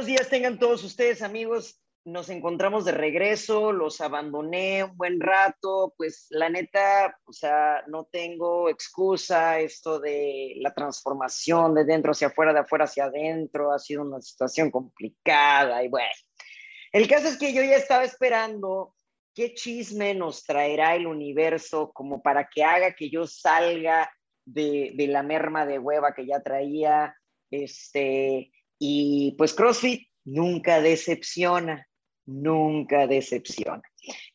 buenos días tengan todos ustedes, amigos. Nos encontramos de regreso, los abandoné un buen rato, pues la neta, o sea, no tengo excusa, esto de la transformación de dentro hacia afuera, de afuera hacia adentro, ha sido una situación complicada y bueno. El caso es que yo ya estaba esperando qué chisme nos traerá el universo como para que haga que yo salga de, de la merma de hueva que ya traía, este, y pues CrossFit nunca decepciona, nunca decepciona.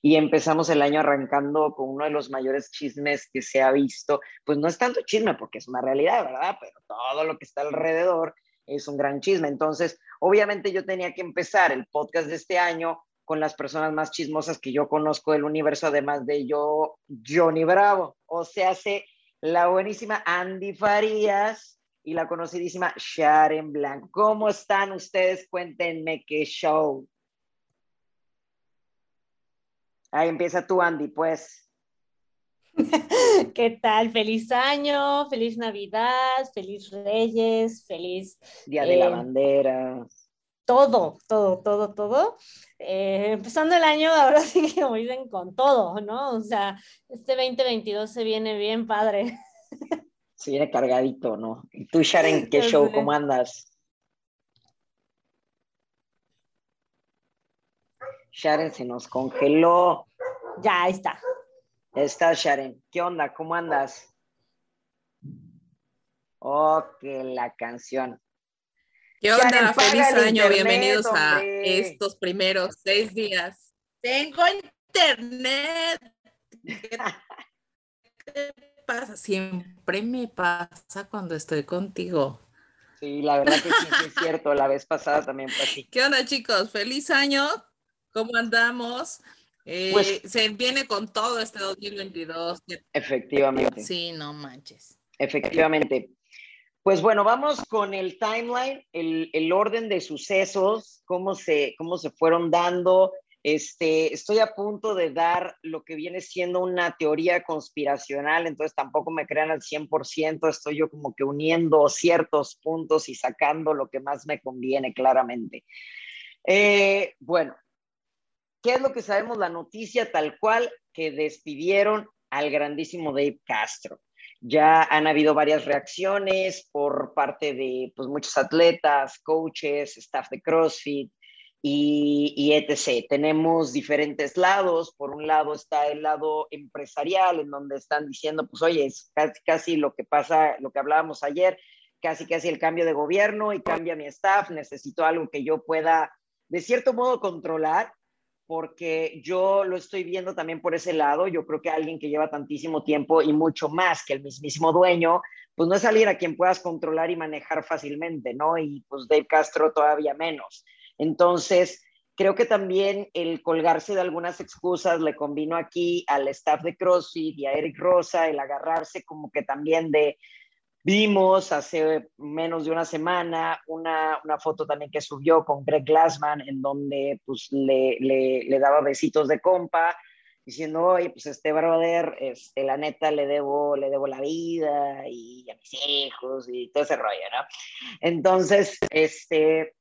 Y empezamos el año arrancando con uno de los mayores chismes que se ha visto. Pues no es tanto chisme porque es una realidad, ¿verdad? Pero todo lo que está alrededor es un gran chisme. Entonces, obviamente yo tenía que empezar el podcast de este año con las personas más chismosas que yo conozco del universo, además de yo, Johnny Bravo. O sea, hace la buenísima Andy Farías, y la conocidísima Sharon Blanco. ¿Cómo están ustedes? Cuéntenme qué show. Ahí empieza tú, Andy, pues. ¿Qué tal? Feliz año, feliz Navidad, feliz Reyes, feliz... Día de la eh, Bandera. Todo, todo, todo, todo. Eh, empezando el año, ahora sí que como dicen, con todo, ¿no? O sea, este 2022 se viene bien padre. se viene cargadito, ¿no? ¿Y tú, Sharon, qué show? ¿Cómo andas? Sharon se nos congeló. Ya, está. Está, Sharon. ¿Qué onda? ¿Cómo andas? Oh, que la canción. ¿Qué onda? Feliz año. Bienvenidos a estos primeros seis días. Tengo internet. pasa, siempre me pasa cuando estoy contigo. Sí, la verdad que sí, es cierto. La vez pasada también fue así. ¿Qué onda, chicos? Feliz año. ¿Cómo andamos? Eh, pues, se viene con todo este 2022. Efectivamente. Sí, no manches. Efectivamente. Pues bueno, vamos con el timeline, el, el orden de sucesos, cómo se, cómo se fueron dando, este, estoy a punto de dar lo que viene siendo una teoría conspiracional, entonces tampoco me crean al 100%, estoy yo como que uniendo ciertos puntos y sacando lo que más me conviene claramente. Eh, bueno, ¿qué es lo que sabemos? La noticia tal cual que despidieron al grandísimo Dave Castro. Ya han habido varias reacciones por parte de pues, muchos atletas, coaches, staff de CrossFit, y, etc. Tenemos diferentes lados. Por un lado está el lado empresarial, en donde están diciendo, pues oye, es casi, casi lo que pasa, lo que hablábamos ayer, casi casi el cambio de gobierno y cambia mi staff, necesito algo que yo pueda, de cierto modo, controlar, porque yo lo estoy viendo también por ese lado. Yo creo que alguien que lleva tantísimo tiempo y mucho más que el mismísimo dueño, pues no es alguien a quien puedas controlar y manejar fácilmente, ¿no? Y pues Dave Castro todavía menos. Entonces, creo que también el colgarse de algunas excusas le convino aquí al staff de CrossFit y a Eric Rosa, el agarrarse como que también de, vimos hace menos de una semana una, foto también que subió con Greg Glassman en donde pues le, le, daba besitos de compa diciendo, oye, pues este brother, este, la neta le debo, le debo la vida y a mis hijos y todo ese rollo, ¿no? Entonces, este,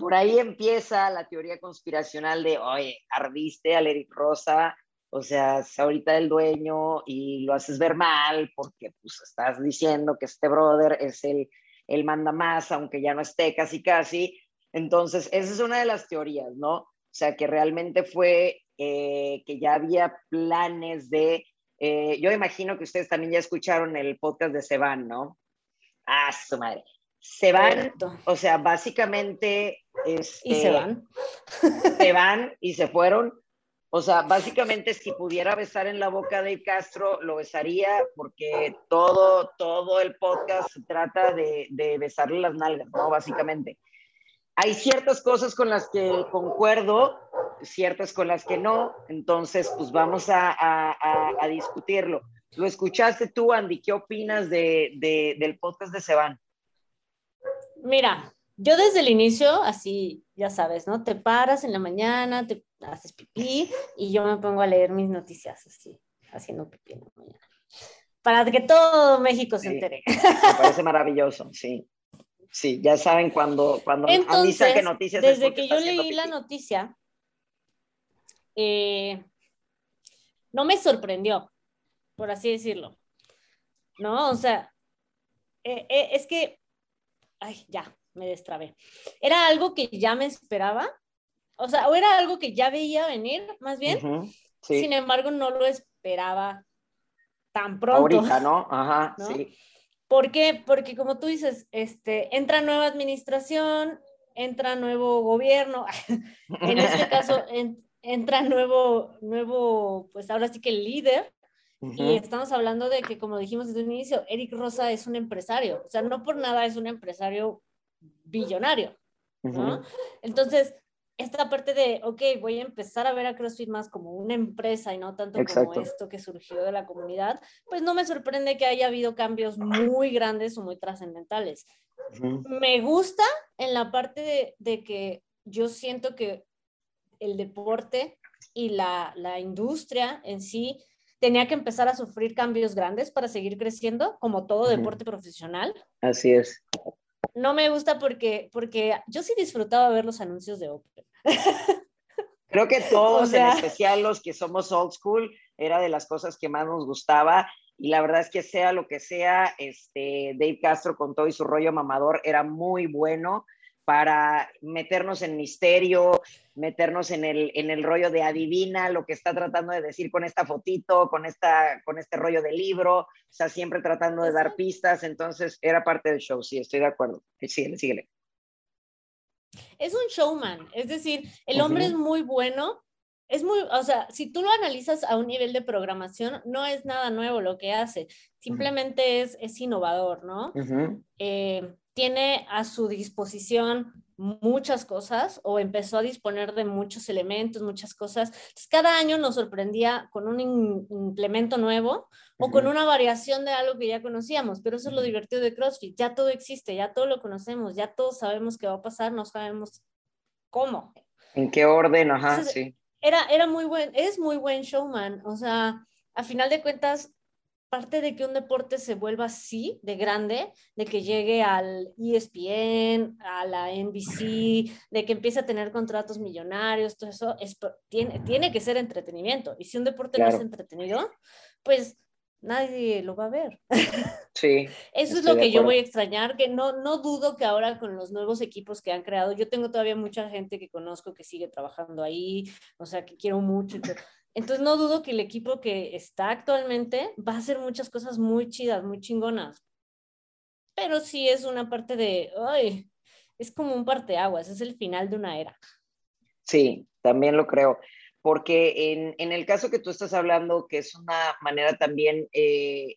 por ahí empieza la teoría conspiracional de, oye, ardiste a Eric Rosa, o sea, es ahorita el dueño y lo haces ver mal porque pues estás diciendo que este brother es el, el manda más, aunque ya no esté casi casi. Entonces, esa es una de las teorías, ¿no? O sea, que realmente fue eh, que ya había planes de, eh, yo imagino que ustedes también ya escucharon el podcast de Seban, ¿no? Ah, su madre se van, o sea, básicamente... Este, y se van. Se van y se fueron. O sea, básicamente si pudiera besar en la boca de Castro, lo besaría porque todo, todo el podcast se trata de, de besarle las nalgas, ¿no? Básicamente. Hay ciertas cosas con las que concuerdo, ciertas con las que no, entonces pues vamos a, a, a, discutirlo. Lo escuchaste tú, Andy, ¿qué opinas de, de, del podcast de Seban? Mira, yo desde el inicio, así, ya sabes, ¿no? Te paras en la mañana, te haces pipí y yo me pongo a leer mis noticias así, haciendo pipí en la mañana. Para que todo México se entere. Me parece maravilloso, sí. Sí, ya saben cuando, cuando Entonces, Andy noticias. Desde que yo leí la noticia, eh, no me sorprendió, por así decirlo. ¿No? O sea, eh, eh, es que, ay, ya, me destrabé. Era algo que ya me esperaba, o sea, o era algo que ya veía venir, más bien. Sin embargo, no lo esperaba tan pronto. Ahorita, ¿no? Ajá, sí. ¿Por qué? Porque como tú dices, este, entra nueva administración, entra nuevo gobierno, en este caso entra nuevo, nuevo, pues ahora sí que el líder, y estamos hablando de que, como dijimos desde un inicio, Eric Rosa es un empresario, o sea, no por nada es un empresario billonario, ¿no? Entonces, esta parte de, ok, voy a empezar a ver a CrossFit más como una empresa y no tanto como esto que surgió de la comunidad, pues no me sorprende que haya habido cambios muy grandes o muy trascendentales. Me gusta en la parte de, de, que yo siento que el deporte y la, la industria en sí tenía que empezar a sufrir cambios grandes para seguir creciendo, como todo deporte profesional. Así es. No me gusta porque, porque yo sí disfrutaba ver los anuncios de Open. Creo que todos, en especial los que somos old school, era de las cosas que más nos gustaba. Y la verdad es que sea lo que sea, este, Dave Castro con todo y su rollo mamador era muy bueno para meternos en misterio, meternos en el, en el rollo de adivina lo que está tratando de decir con esta fotito, con, esta, con este rollo de libro, o sea, siempre tratando de dar pistas, entonces era parte del show, sí, estoy de acuerdo. Síguele, síguele. Es un showman, es decir, el hombre es muy bueno, es muy, o sea, si tú lo analizas a un nivel de programación, no es nada nuevo lo que hace, simplemente es, es innovador, ¿no? Tiene a su disposición muchas cosas o empezó a disponer de muchos elementos, muchas cosas. cada año nos sorprendía con un implemento nuevo o con una variación de algo que ya conocíamos, pero eso es lo divertido de CrossFit, ya todo existe, ya todo lo conocemos, ya todos sabemos qué va a pasar, no sabemos cómo. ¿En qué orden? Ajá, sí. Era, era muy buen, es muy buen showman, o sea, a final de cuentas, parte de que un deporte se vuelva así de grande, de que llegue al ESPN, a la NBC, de que empiece a tener contratos millonarios, todo eso, es, tiene, tiene que ser entretenimiento. Y si un deporte no es entretenido, pues nadie lo va a ver. Sí. Eso es lo que yo voy a extrañar, que no, no dudo que ahora con los nuevos equipos que han creado, yo tengo todavía mucha gente que conozco que sigue trabajando ahí, o sea, que quiero mucho. Entonces no dudo que el equipo que está actualmente va a hacer muchas cosas muy chidas, muy chingonas. Pero sí es una parte de, ay, es como un parteaguas, es el final de una era. Sí, también lo creo. Porque en, en el caso que tú estás hablando, que es una manera también eh,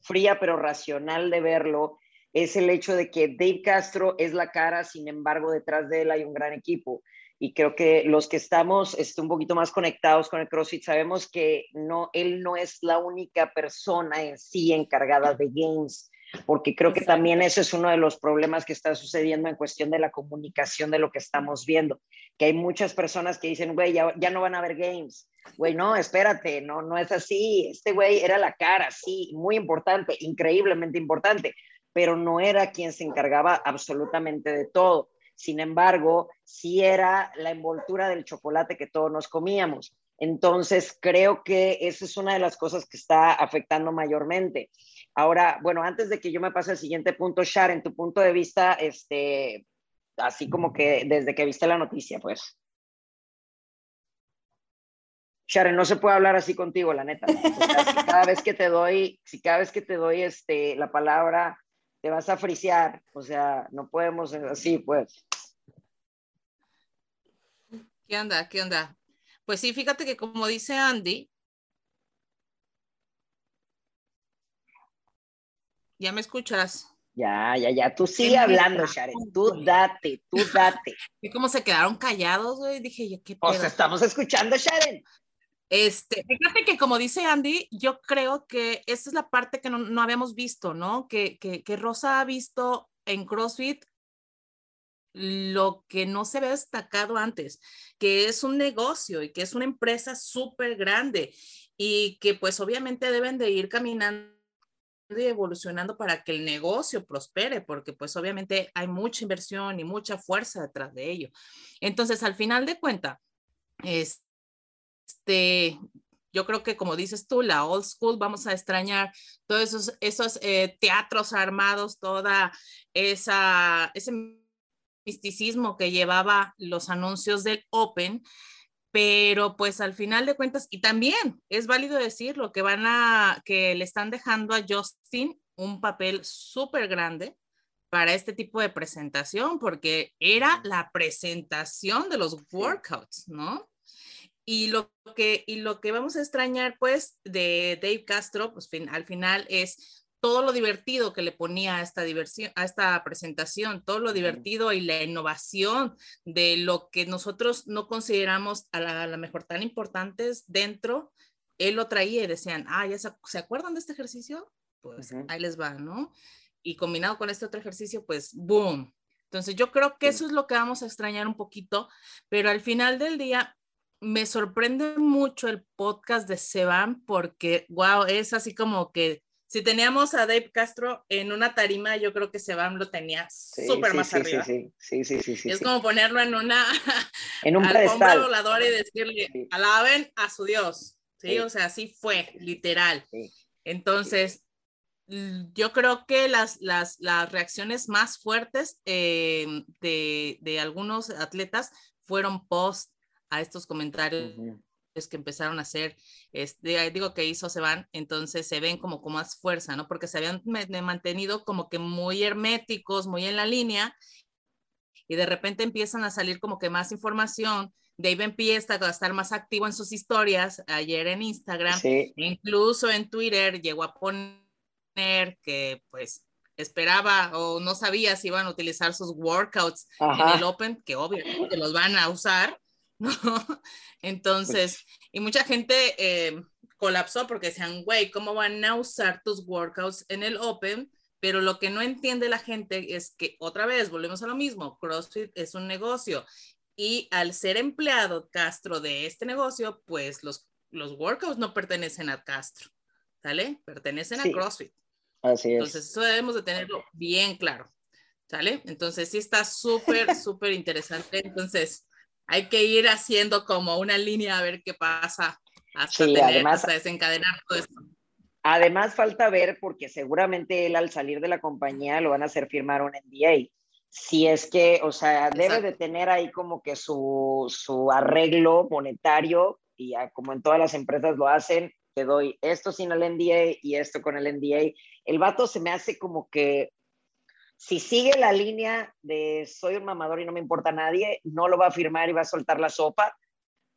fría pero racional de verlo, es el hecho de que Dave Castro es la cara, sin embargo, detrás de él hay un gran equipo. Y creo que los que estamos este, un poquito más conectados con el CrossFit sabemos que no, él no es la única persona en sí encargada de games, porque creo que también ese es uno de los problemas que está sucediendo en cuestión de la comunicación de lo que estamos viendo, que hay muchas personas que dicen, güey, ya, ya no van a ver games. Güey, no, espérate, no, no es así. Este güey era la cara, sí, muy importante, increíblemente importante, pero no era quien se encargaba absolutamente de todo. Sin embargo, sí era la envoltura del chocolate que todos nos comíamos. Entonces, creo que esa es una de las cosas que está afectando mayormente. Ahora, bueno, antes de que yo me pase al siguiente punto, Sharon, tu punto de vista, este, así como que desde que viste la noticia, pues. Sharon, no se puede hablar así contigo, la neta. cada vez que te doy, si cada vez que te doy este, la palabra, te vas a frisear. O sea, no podemos así, pues. ¿Qué onda? ¿Qué onda? Pues sí, fíjate que como dice Andy, ¿ya me escuchas? Ya, ya, ya, tú sigue hablando, Sharon, tú date, tú date. Y cómo se quedaron callados, güey, dije, ¿qué pedo? O sea, estamos escuchando, Sharon. Este, fíjate que como dice Andy, yo creo que esa es la parte que no, habíamos visto, ¿no? Que, que, que, Rosa ha visto en CrossFit lo que no se ve destacado antes, que es un negocio y que es una empresa súper grande y que pues obviamente deben de ir caminando evolucionando para que el negocio prospere, porque pues obviamente hay mucha inversión y mucha fuerza detrás de ello. Entonces, al final de cuenta, este, yo creo que como dices tú, la old school, vamos a extrañar todos esos, esos eh, teatros armados, toda esa, ese misticismo que llevaba los anuncios del Open, pero pues al final de cuentas, y también es válido decirlo, que van a, que le están dejando a Justin un papel súper grande para este tipo de presentación, porque era la presentación de los workouts, ¿no? Y lo que, y lo que vamos a extrañar, pues, de Dave Castro, pues al final es todo lo divertido que le ponía a esta diversión, a esta presentación, todo lo divertido y la innovación de lo que nosotros no consideramos a la, mejor tan importantes dentro, él lo traía y decían, ah, ¿ya se, acuerdan de este ejercicio? Pues ahí les va, ¿no? Y combinado con este otro ejercicio, pues, boom. Entonces yo creo que eso es lo que vamos a extrañar un poquito, pero al final del día me sorprende mucho el podcast de Seban porque, wow, es así como que si teníamos a Dave Castro en una tarima, yo creo que Sebam lo tenía súper más arriba. Sí, sí, sí, sí, Es como ponerlo en una en un alfombra voladora y decirle, alaben a su Dios. Sí, o sea, así fue, literal. Entonces, yo creo que las, las, las reacciones más fuertes eh, de, de, algunos atletas fueron post a estos comentarios que empezaron a hacer, este, digo que hizo se van, entonces se ven como con más fuerza, ¿no? Porque se habían mantenido como que muy herméticos, muy en la línea, y de repente empiezan a salir como que más información. Dave empieza a estar más activo en sus historias, ayer en Instagram, incluso en Twitter llegó a poner que pues esperaba o no sabía si iban a utilizar sus workouts en el Open, que obviamente los van a usar, ¿no? Entonces, y mucha gente eh, colapsó porque decían, güey, ¿cómo van a usar tus workouts en el Open? Pero lo que no entiende la gente es que otra vez volvemos a lo mismo, CrossFit es un negocio y al ser empleado Castro de este negocio, pues los, los workouts no pertenecen a Castro, ¿sale? Pertenecen a CrossFit. Así es. Entonces, eso debemos de tenerlo bien claro, ¿sale? Entonces, sí está súper, súper interesante. Entonces, hay que ir haciendo como una línea a ver qué pasa hasta, tener, hasta desencadenar todo esto. Además, falta ver, porque seguramente él al salir de la compañía lo van a hacer firmar un NDA. Si es que, o sea, debe de tener ahí como que su, su arreglo monetario, y ya, como en todas las empresas lo hacen, te doy esto sin el NDA y esto con el NDA. El vato se me hace como que si sigue la línea de soy un mamador y no me importa nadie, no lo va a firmar y va a soltar la sopa,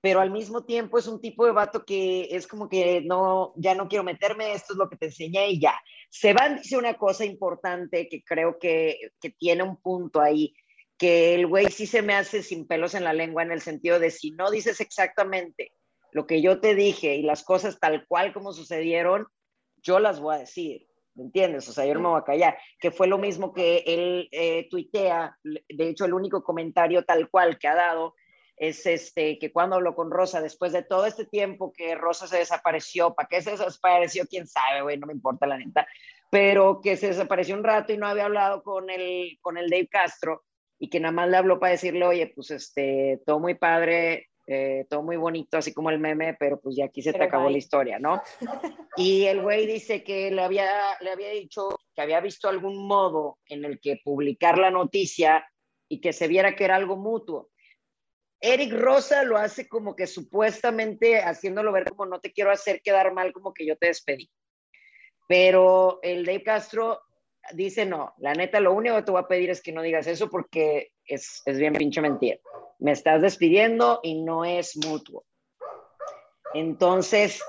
pero al mismo tiempo es un tipo de vato que es como que no, ya no quiero meterme, esto es lo que te enseñé y ya. Seban dice una cosa importante que creo que, que tiene un punto ahí, que el güey sí se me hace sin pelos en la lengua en el sentido de si no dices exactamente lo que yo te dije y las cosas tal cual como sucedieron, yo las voy a decir. ¿Me entiendes? O sea, yo no me voy a callar, que fue lo mismo que él eh, tuitea, de hecho el único comentario tal cual que ha dado es este, que cuando habló con Rosa, después de todo este tiempo que Rosa se desapareció, ¿para qué se desapareció? ¿Quién sabe, güey? No me importa la neta, pero que se desapareció un rato y no había hablado con el, con el Dave Castro y que nada más le habló para decirle, oye, pues este, todo muy padre, eh, todo muy bonito, así como el meme, pero pues ya aquí se te acabó la historia, ¿no? Y el güey dice que le había, le había dicho que había visto algún modo en el que publicar la noticia y que se viera que era algo mutuo. Eric Rosa lo hace como que supuestamente haciéndolo ver como no te quiero hacer quedar mal, como que yo te despedí. Pero el Dave Castro dice no, la neta, lo único que te voy a pedir es que no digas eso porque es, es bien pinche mentira me estás despidiendo y no es mutuo. Entonces,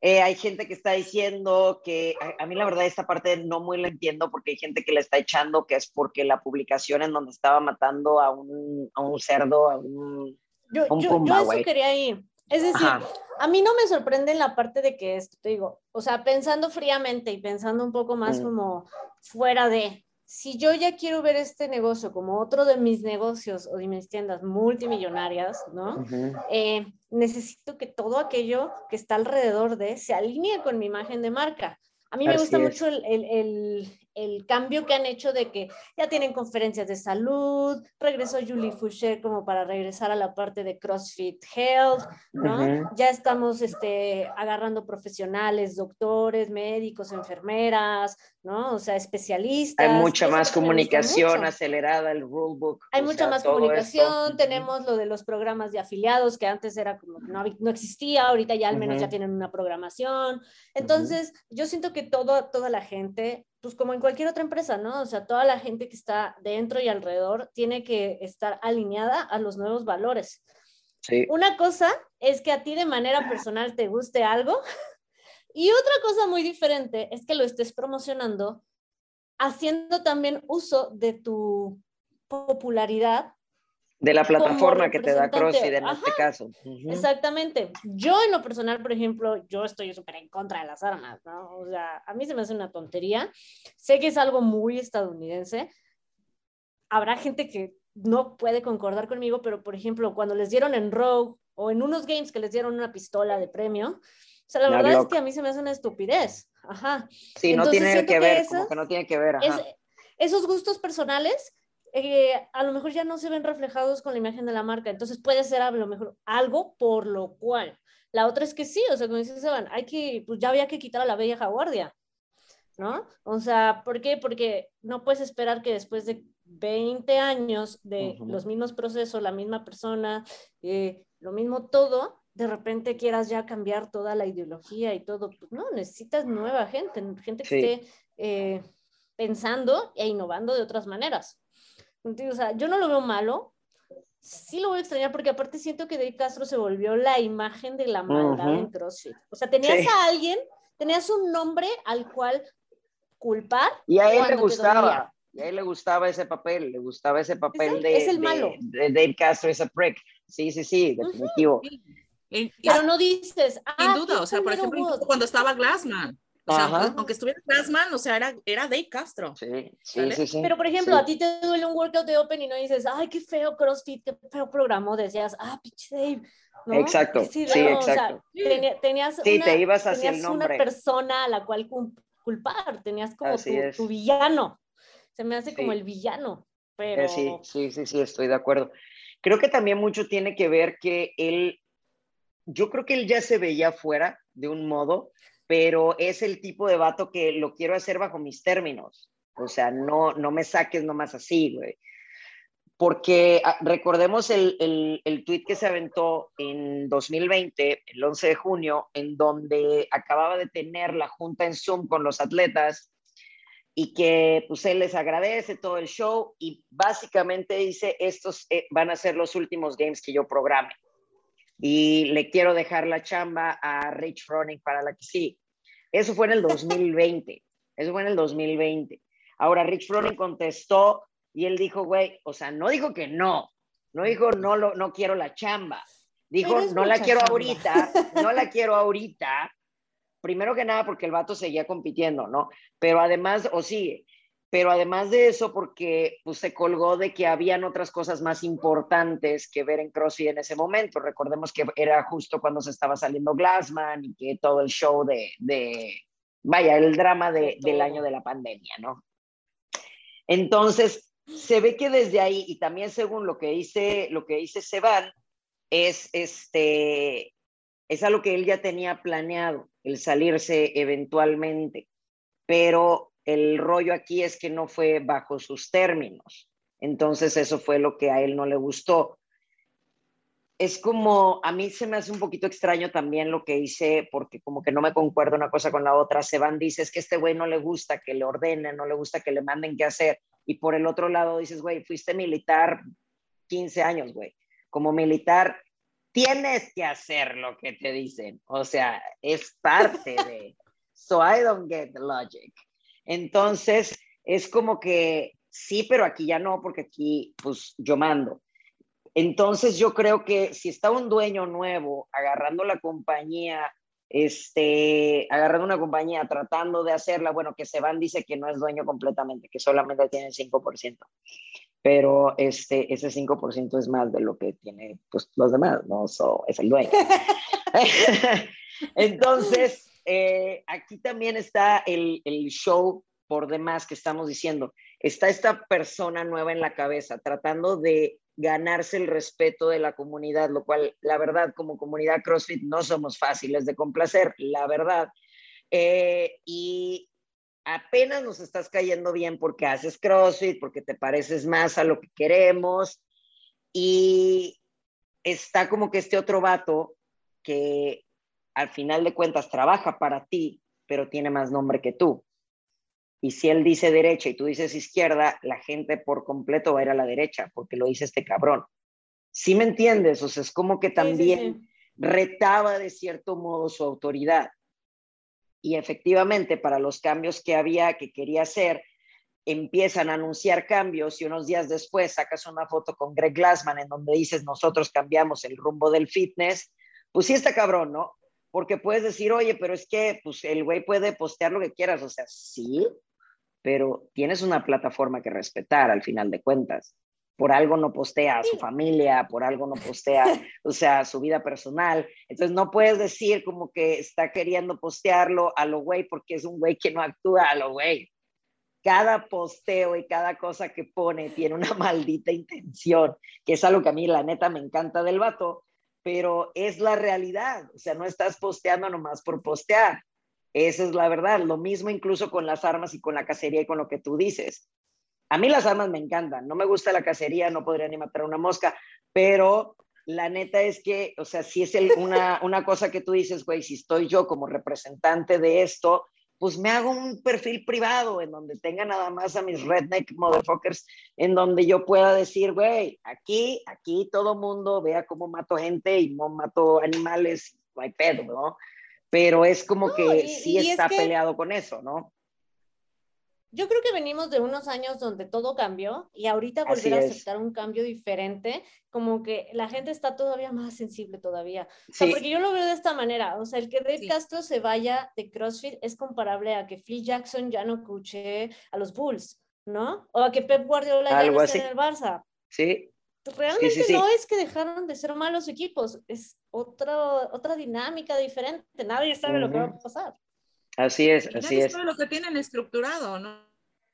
eh, hay gente que está diciendo que a, mí la verdad esta parte no muy la entiendo porque hay gente que le está echando que es porque la publicación en donde estaba matando a un, a un cerdo, a un, yo, yo, yo eso quería ir. Es decir, a mí no me sorprende la parte de que esto, te digo, o sea, pensando fríamente y pensando un poco más mm. como fuera de, si yo ya quiero ver este negocio como otro de mis negocios o de mis tiendas multimillonarias, ¿no? Eh, necesito que todo aquello que está alrededor de se alinee con mi imagen de marca. A mí me gusta mucho el, el, el, cambio que han hecho de que ya tienen conferencias de salud, regresó Julie Foucher como para regresar a la parte de CrossFit Health, ¿no? Ya estamos este, agarrando profesionales, doctores, médicos, enfermeras, ¿no? O sea, especialistas. Hay mucha más comunicación acelerada, el rulebook. Hay mucha más comunicación, tenemos lo de los programas de afiliados que antes era como no, no existía, ahorita ya al menos ya tienen una programación. Entonces, yo siento que todo, toda la gente pues como en cualquier otra empresa, ¿no? O sea, toda la gente que está dentro y alrededor tiene que estar alineada a los nuevos valores. Sí. Una cosa es que a ti de manera personal te guste algo y otra cosa muy diferente es que lo estés promocionando haciendo también uso de tu popularidad de la plataforma que te da CrossFit en este caso. Exactamente. Yo en lo personal, por ejemplo, yo estoy súper en contra de las armas, ¿no? O sea, a mí se me hace una tontería. Sé que es algo muy estadounidense. Habrá gente que no puede concordar conmigo, pero por ejemplo, cuando les dieron en Rogue o en unos games que les dieron una pistola de premio, o sea, la, verdad es que a mí se me hace una estupidez. Ajá. Sí, no tiene que, ver, como que no tiene que ver. Ajá. esos gustos personales eh, a lo mejor ya no se ven reflejados con la imagen de la marca. Entonces puede ser a lo mejor algo por lo cual. La otra es que sí, o sea, como dice Seban, hay que, pues ya había que quitar a la vieja guardia, ¿no? O sea, ¿por qué? Porque no puedes esperar que después de 20 años de los mismos procesos, la misma persona, eh, lo mismo todo, de repente quieras ya cambiar toda la ideología y todo. Pues no, necesitas nueva gente, gente que esté eh, pensando e innovando de otras maneras. O sea, yo no lo veo malo, sí lo voy a extrañar porque aparte siento que Dave Castro se volvió la imagen de la maldad en CrossFit. O sea, tenías a alguien, tenías un nombre al cual culpar. Y a él le gustaba. Y a él le gustaba ese papel, le gustaba ese papel de, es el malo. De, Dave Castro, ese prick. Sí, sí, sí, definitivo. Pero no dices. Ah, Sin duda, o sea, por ejemplo, cuando estaba Glassman. O sea, aunque estuviera Glassman, o sea, era, era Dave Castro. Sí, sí, sí, Pero, por ejemplo, a ti te duele un workout de Open y no dices, ay, qué feo CrossFit, qué feo programó. Decías, ah, pitch Dave. Exacto, sí, exacto. tenías sí, te ibas hacia el nombre. una persona a la cual culpar, tenías como tu, tu, villano. Se me hace como el villano. Pero... Eh, sí, sí, sí, sí, estoy de acuerdo. Creo que también mucho tiene que ver que él, yo creo que él ya se veía fuera de un modo, pero es el tipo de vato que lo quiero hacer bajo mis términos. O sea, no, no me saques nomás así, güey. Porque ah, recordemos el, el, el tweet que se aventó en 2020, el 11 de junio, en donde acababa de tener la junta en Zoom con los atletas y que pues él les agradece todo el show y básicamente dice, estos eh, van a ser los últimos games que yo programe y le quiero dejar la chamba a Rich Froning para la que sí. Eso fue en el 2020. Eso fue en el 2020. Ahora Rich Froning contestó y él dijo, güey, o sea, no dijo que no, no dijo no, lo, no quiero la chamba. Dijo, no la quiero ahorita, no la quiero ahorita. Primero que nada porque el vato seguía compitiendo, ¿no? Pero además, o sigue, pero además de eso, porque pues, se colgó de que habían otras cosas más importantes que ver en CrossFit en ese momento. Recordemos que era justo cuando se estaba saliendo Glassman y que todo el show de, de vaya, el drama de, del año de la pandemia, ¿no? Entonces, se ve que desde ahí, y también según lo que dice, lo que dice Seban, es este, es algo que él ya tenía planeado, el salirse eventualmente, pero el rollo aquí es que no fue bajo sus términos. Entonces eso fue lo que a él no le gustó. Es como, a mí se me hace un poquito extraño también lo que hice, porque como que no me concuerdo una cosa con la otra. Seban dice, es que este güey no le gusta que le ordenen, no le gusta que le manden qué hacer. Y por el otro lado dices, güey, fuiste militar 15 años, güey. Como militar tienes que hacer lo que te dicen. O sea, es parte de... So I don't get the logic. Entonces, es como que sí, pero aquí ya no, porque aquí pues yo mando. Entonces, yo creo que si está un dueño nuevo agarrando la compañía, este, agarrando una compañía, tratando de hacerla, bueno, que se van, dice que no es dueño completamente, que solamente tiene el 5%, pero este, ese 5% es más de lo que tiene pues, los demás, ¿no? So, es el dueño. Entonces, eh, aquí también está el, el show por demás que estamos diciendo. Está esta persona nueva en la cabeza tratando de ganarse el respeto de la comunidad, lo cual, la verdad, como comunidad CrossFit no somos fáciles de complacer, la verdad. Eh, y apenas nos estás cayendo bien porque haces CrossFit, porque te pareces más a lo que queremos. Y está como que este otro vato que al final de cuentas trabaja para ti, pero tiene más nombre que tú. Y si él dice derecha y tú dices izquierda, la gente por completo va a ir a la derecha porque lo dice este cabrón. ¿Sí me entiendes? O sea, es como que también retaba de cierto modo su autoridad. Y efectivamente, para los cambios que había, que quería hacer, empiezan a anunciar cambios y unos días después sacas una foto con Greg Glassman en donde dices nosotros cambiamos el rumbo del fitness, pues sí está cabrón, ¿no? Porque puedes decir, oye, pero es que pues el güey puede postear lo que quieras, o sea, sí, pero tienes una plataforma que respetar al final de cuentas. Por algo no postea a su familia, por algo no postea, o sea, su vida personal. Entonces no puedes decir como que está queriendo postearlo a lo güey porque es un güey que no actúa a lo güey. Cada posteo y cada cosa que pone tiene una maldita intención, que es algo que a mí la neta me encanta del vato, pero es la realidad. O sea, no estás posteando nomás por postear. Esa es la verdad. Lo mismo incluso con las armas y con la cacería y con lo que tú dices. A mí las armas me encantan. No me gusta la cacería, no podría ni matar a una mosca, pero la neta es que, o sea, si es una, una cosa que tú dices, güey, si estoy yo como representante de esto, pues me hago un perfil privado en donde tenga nada más a mis redneck motherfuckers, en donde yo pueda decir, güey, aquí, aquí todo mundo vea cómo mato gente y no mato animales, no hay pedo, ¿no? pero es como que sí está peleado con eso, ¿no? Yo creo que venimos de unos años donde todo cambió y ahorita volver a aceptar un cambio diferente, como que la gente está todavía más sensible todavía. O sea, porque yo lo veo de esta manera, o sea, el que Dave Castro se vaya de CrossFit es comparable a que Phil Jackson ya no coache a los Bulls, ¿no? O a que Pep Guardiola ya no esté en el Barça. Sí, realmente no es que dejaron de ser malos equipos, es otra, otra dinámica diferente, nadie sabe lo que va a pasar. Así es, así es. lo que tienen estructurado, ¿no?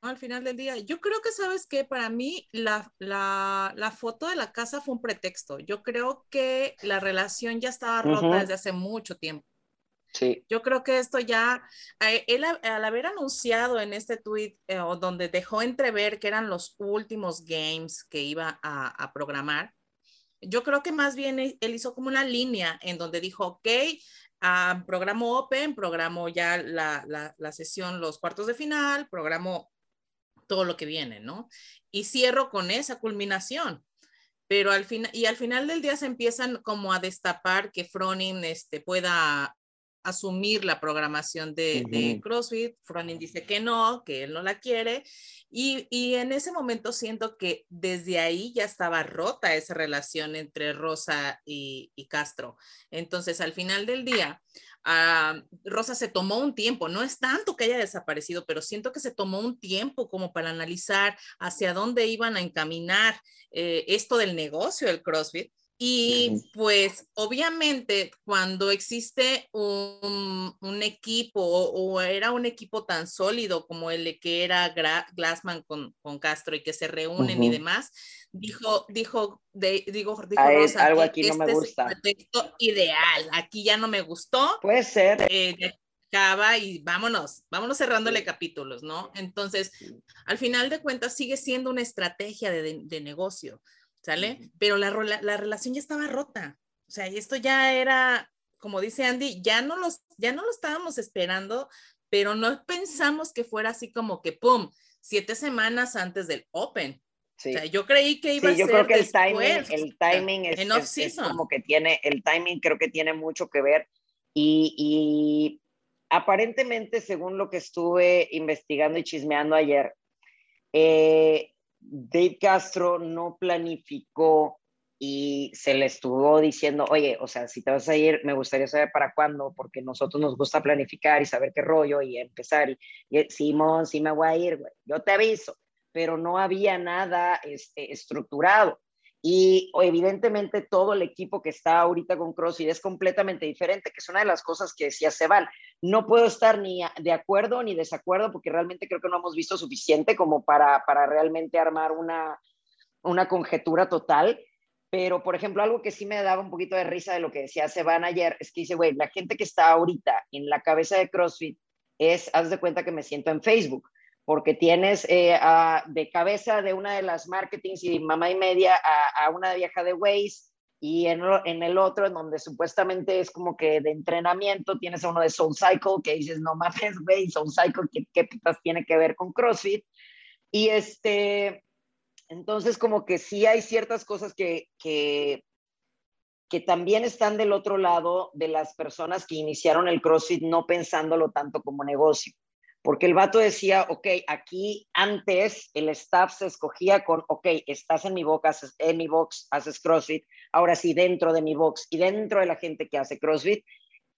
Al final del día. Yo creo que, ¿sabes que Para mí la, la, la, foto de la casa fue un pretexto. Yo creo que la relación ya estaba rota desde hace mucho tiempo. Yo creo que esto ya, eh, él al haber anunciado en este tweet eh, donde dejó entrever que eran los últimos games que iba a, programar, yo creo que más bien él hizo como una línea en donde dijo, ok, uh, programo Open, programo ya la, la, la, sesión, los cuartos de final, programo todo lo que viene, ¿no? Y cierro con esa culminación. Pero al final, y al final del día se empiezan como a destapar que Froning este, pueda asumir la programación de, CrossFit. Froning dice que no, que él no la quiere. Y, en ese momento siento que desde ahí ya estaba rota esa relación entre Rosa y, Castro. Entonces, al final del día, ah, Rosa se tomó un tiempo, no es tanto que haya desaparecido, pero siento que se tomó un tiempo como para analizar hacia dónde iban a encaminar eh, esto del negocio del CrossFit y pues obviamente cuando existe un, equipo o, era un equipo tan sólido como el que era Glassman con, Castro y que se reúnen y demás, dijo, dijo, de, digo, dijo Rosa, algo aquí no me este gusta. Es ideal, aquí ya no me gustó. Puede ser. Eh, acaba y vámonos, vámonos cerrándole capítulos, ¿no? Entonces, al final de cuentas sigue siendo una estrategia de, de negocio. ¿Sale? Pero la, la, relación ya estaba rota. O sea, esto ya era, como dice Andy, ya no, los, ya no lo estábamos esperando, pero no pensamos que fuera así como que, ¡pum!, siete semanas antes del Open. Sí. O sea, yo creí que iba a ser yo creo que el timing, el timing es, como que tiene, el timing creo que tiene mucho que ver y, y aparentemente, según lo que estuve investigando y chismeando ayer, eh, Dave Castro no planificó y se le estuvo diciendo, oye, o sea, si te vas a ir, me gustaría saber para cuándo, porque nosotros nos gusta planificar y saber qué rollo y empezar. Y, Simón, sí me voy a ir, güey, yo te aviso, pero no había nada este, estructurado. Y evidentemente todo el equipo que está ahorita con CrossFit es completamente diferente, que es una de las cosas que decía Seban. No puedo estar ni de acuerdo ni desacuerdo porque realmente creo que no hemos visto suficiente como para, para realmente armar una, una conjetura total. Pero, por ejemplo, algo que sí me daba un poquito de risa de lo que decía Seban ayer es que dice, güey, la gente que está ahorita en la cabeza de CrossFit es, haz de cuenta que me siento en Facebook porque tienes eh, de cabeza de una de las marketings y mamá y media a, una vieja de Waze y en, en, el otro, en donde supuestamente es como que de entrenamiento, tienes a uno de Soul Cycle que dices, no mames, güey, Soul Cycle, ¿qué, ¿qué, tiene que ver con CrossFit? Y este, entonces como que sí hay ciertas cosas que, que, que también están del otro lado de las personas que iniciaron el CrossFit no pensándolo tanto como negocio porque el vato decía, ok, aquí antes el staff se escogía con, ok, estás en mi box, haces, en mi box, haces CrossFit, ahora sí, dentro de mi box y dentro de la gente que hace CrossFit,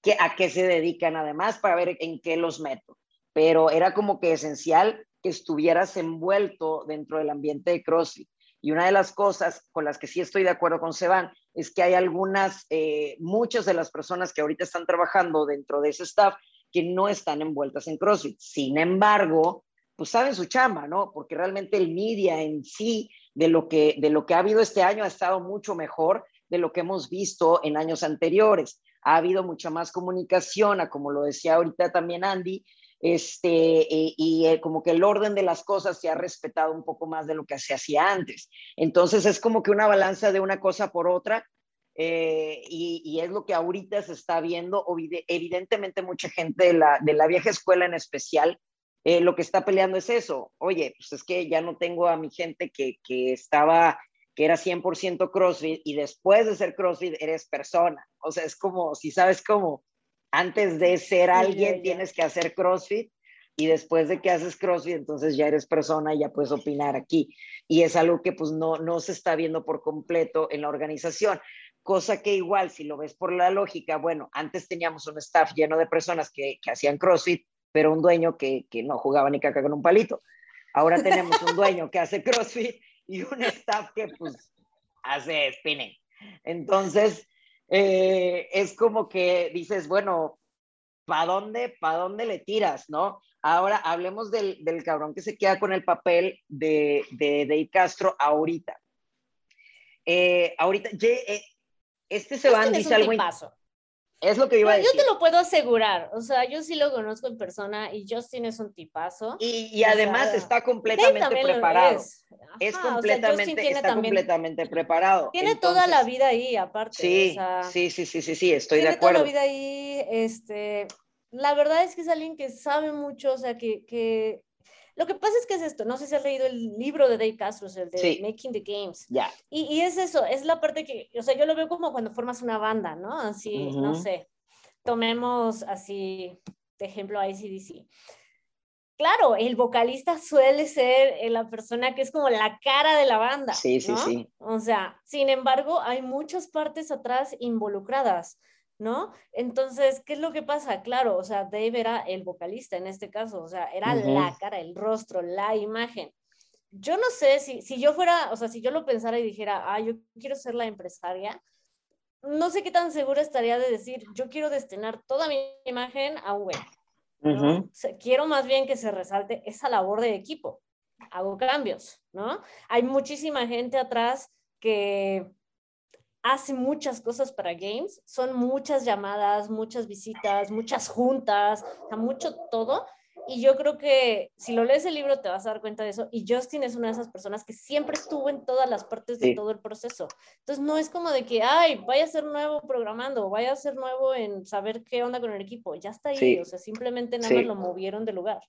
que, a qué se dedican además para ver en qué los meto. Pero era como que esencial que estuvieras envuelto dentro del ambiente de CrossFit. Y una de las cosas con las que sí estoy de acuerdo con Seban es que hay algunas, eh, muchas de las personas que ahorita están trabajando dentro de ese staff que no están envueltas en CrossFit. Sin embargo, pues saben su chamba, ¿no? Porque realmente el media en sí de lo que, de lo que ha habido este año ha estado mucho mejor de lo que hemos visto en años anteriores. Ha habido mucha más comunicación, como lo decía ahorita también Andy, este, y, eh, como que el orden de las cosas se ha respetado un poco más de lo que se hacía antes. Entonces es como que una balanza de una cosa por otra eh, y, es lo que ahorita se está viendo. Evidentemente, mucha gente de la, de la vieja escuela en especial, eh, lo que está peleando es eso. Oye, pues es que ya no tengo a mi gente que, que estaba, que era 100% CrossFit y después de ser CrossFit eres persona. O sea, es como, si sabes cómo, antes de ser alguien tienes que hacer CrossFit y después de que haces CrossFit, entonces ya eres persona y ya puedes opinar aquí. Y es algo que pues no, no se está viendo por completo en la organización cosa que igual, si lo ves por la lógica, bueno, antes teníamos un staff lleno de personas que, que hacían CrossFit, pero un dueño que, que, no jugaba ni caca con un palito. Ahora tenemos un dueño que hace CrossFit y un staff que pues hace spinning. Entonces, eh, es como que dices, bueno, ¿para dónde, pa dónde le tiras, no? Ahora hablemos del, del, cabrón que se queda con el papel de, de Dave Castro ahorita. Eh, ahorita, eh, este se va dice algo. Es lo que iba a decir. Yo te lo puedo asegurar, o sea, yo sí lo conozco en persona y Justin es un tipazo. Y, además está completamente preparado. Es, completamente, está completamente preparado. Tiene toda la vida ahí, aparte. Sí, sí, sí, sí, sí, sí, estoy de acuerdo. Tiene toda la vida ahí, este, la verdad es que es alguien que sabe mucho, o sea, que, que lo que pasa es que es esto, no sé si has leído el libro de Dave Castro, el de Making the Games. Ya. Y, y, es eso, es la parte que, o sea, yo lo veo como cuando formas una banda, ¿no? Así, no sé, tomemos así, de ejemplo, ICDC. Claro, el vocalista suele ser eh, la persona que es como la cara de la banda. Sí, sí, sí. O sea, sin embargo, hay muchas partes atrás involucradas. ¿No? Entonces, ¿qué es lo que pasa? Claro, o sea, Dave era el vocalista en este caso, o sea, era la cara, el rostro, la imagen. Yo no sé si, si yo fuera, o sea, si yo lo pensara y dijera, ah, yo quiero ser la empresaria, no sé qué tan segura estaría de decir, yo quiero destinar toda mi imagen a un web. quiero más bien que se resalte esa labor de equipo. Hago cambios, ¿no? Hay muchísima gente atrás que hace muchas cosas para games, son muchas llamadas, muchas visitas, muchas juntas, mucho todo. Y yo creo que si lo lees el libro te vas a dar cuenta de eso. Y Justin es una de esas personas que siempre estuvo en todas las partes de todo el proceso. Entonces no es como de que, ay, vaya a ser nuevo programando, vaya a ser nuevo en saber qué onda con el equipo. Ya está ahí, o sea, simplemente nada más lo movieron de lugar.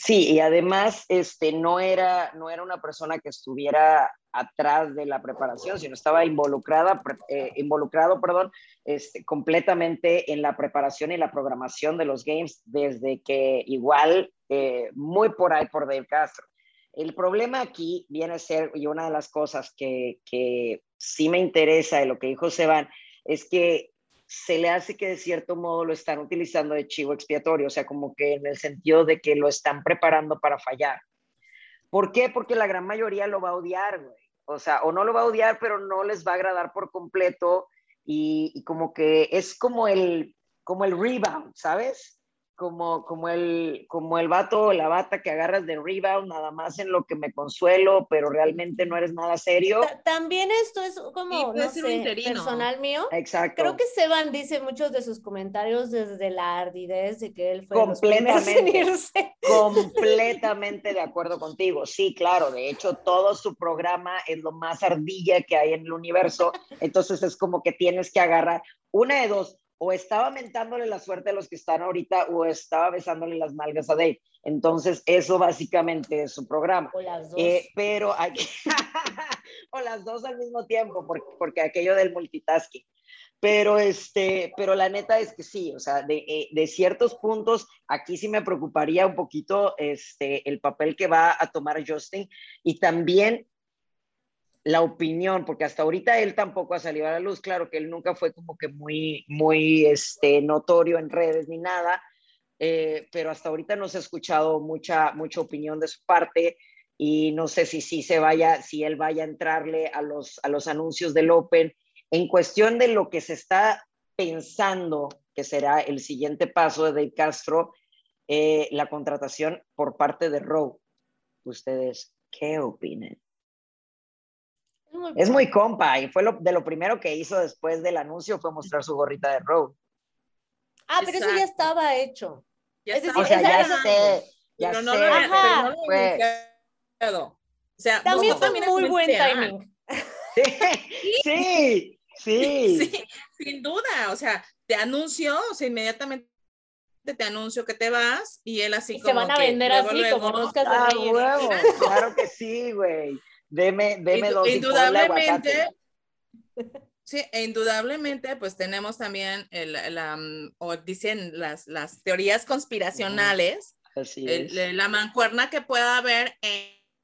Sí, y además este, no, era, no era una persona que estuviera atrás de la preparación, sino estaba involucrada, eh, involucrado perdón, este, completamente en la preparación y la programación de los games desde que igual eh, muy por ahí por Dave Castro. El problema aquí viene a ser, y una de las cosas que, que sí me interesa de lo que dijo Seban, es que se le hace que de cierto modo lo están utilizando de chivo expiatorio, o sea, como que en el sentido de que lo están preparando para fallar. ¿Por qué? Porque la gran mayoría lo va a odiar, güey. o sea, o no lo va a odiar, pero no les va a agradar por completo y, y como que es como el, como el rebound, ¿sabes? Como, como, el, como el vato o la bata que agarras de rebound, nada más en lo que me consuelo, pero realmente no eres nada serio. También esto es como, no sé, personal mío. Exacto. Creo que Seban dice muchos de sus comentarios desde la ardidez de que él fue completamente, completamente de acuerdo contigo. Sí, claro, de hecho todo su programa es lo más ardilla que hay en el universo, entonces es como que tienes que agarrar una de dos, o estaba mentándole la suerte a los que están ahorita o estaba besándole las malgas a Dave. Entonces, eso básicamente es su programa. O las dos. Eh, pero hay o las dos al mismo tiempo, porque, porque aquello del multitasking. Pero, este, pero la neta es que sí, o sea, de, eh, de, ciertos puntos, aquí sí me preocuparía un poquito este, el papel que va a tomar Justin y también la opinión, porque hasta ahorita él tampoco ha salido a la luz, claro que él nunca fue como que muy, muy este, notorio en redes ni nada, eh, pero hasta ahorita no se ha escuchado mucha, mucha opinión de su parte y no sé si, si se vaya, si él vaya a entrarle a los, a los anuncios del Open. En cuestión de lo que se está pensando que será el siguiente paso de Dave Castro, eh, la contratación por parte de Rowe. ¿Ustedes qué opinan? Es muy compa y fue lo, de lo primero que hizo después del anuncio fue mostrar su gorrita de Rogue. Ah, pero eso ya estaba hecho. Ya es decir, o sea, ya sé, ya no, no, sé. No, fue... O sea, también fue muy buen timing. Sí, sí, sí, sin duda. O sea, te anuncio, o sea, inmediatamente te anuncio que te vas y él así y como se van a vender así como roscas de ah, Huevo, claro que sí, güey. Deme, deme dos indudablemente, sí, e indudablemente, pues tenemos también el, mm, o dicen las, las teorías conspiracionales, la mancuerna que pueda haber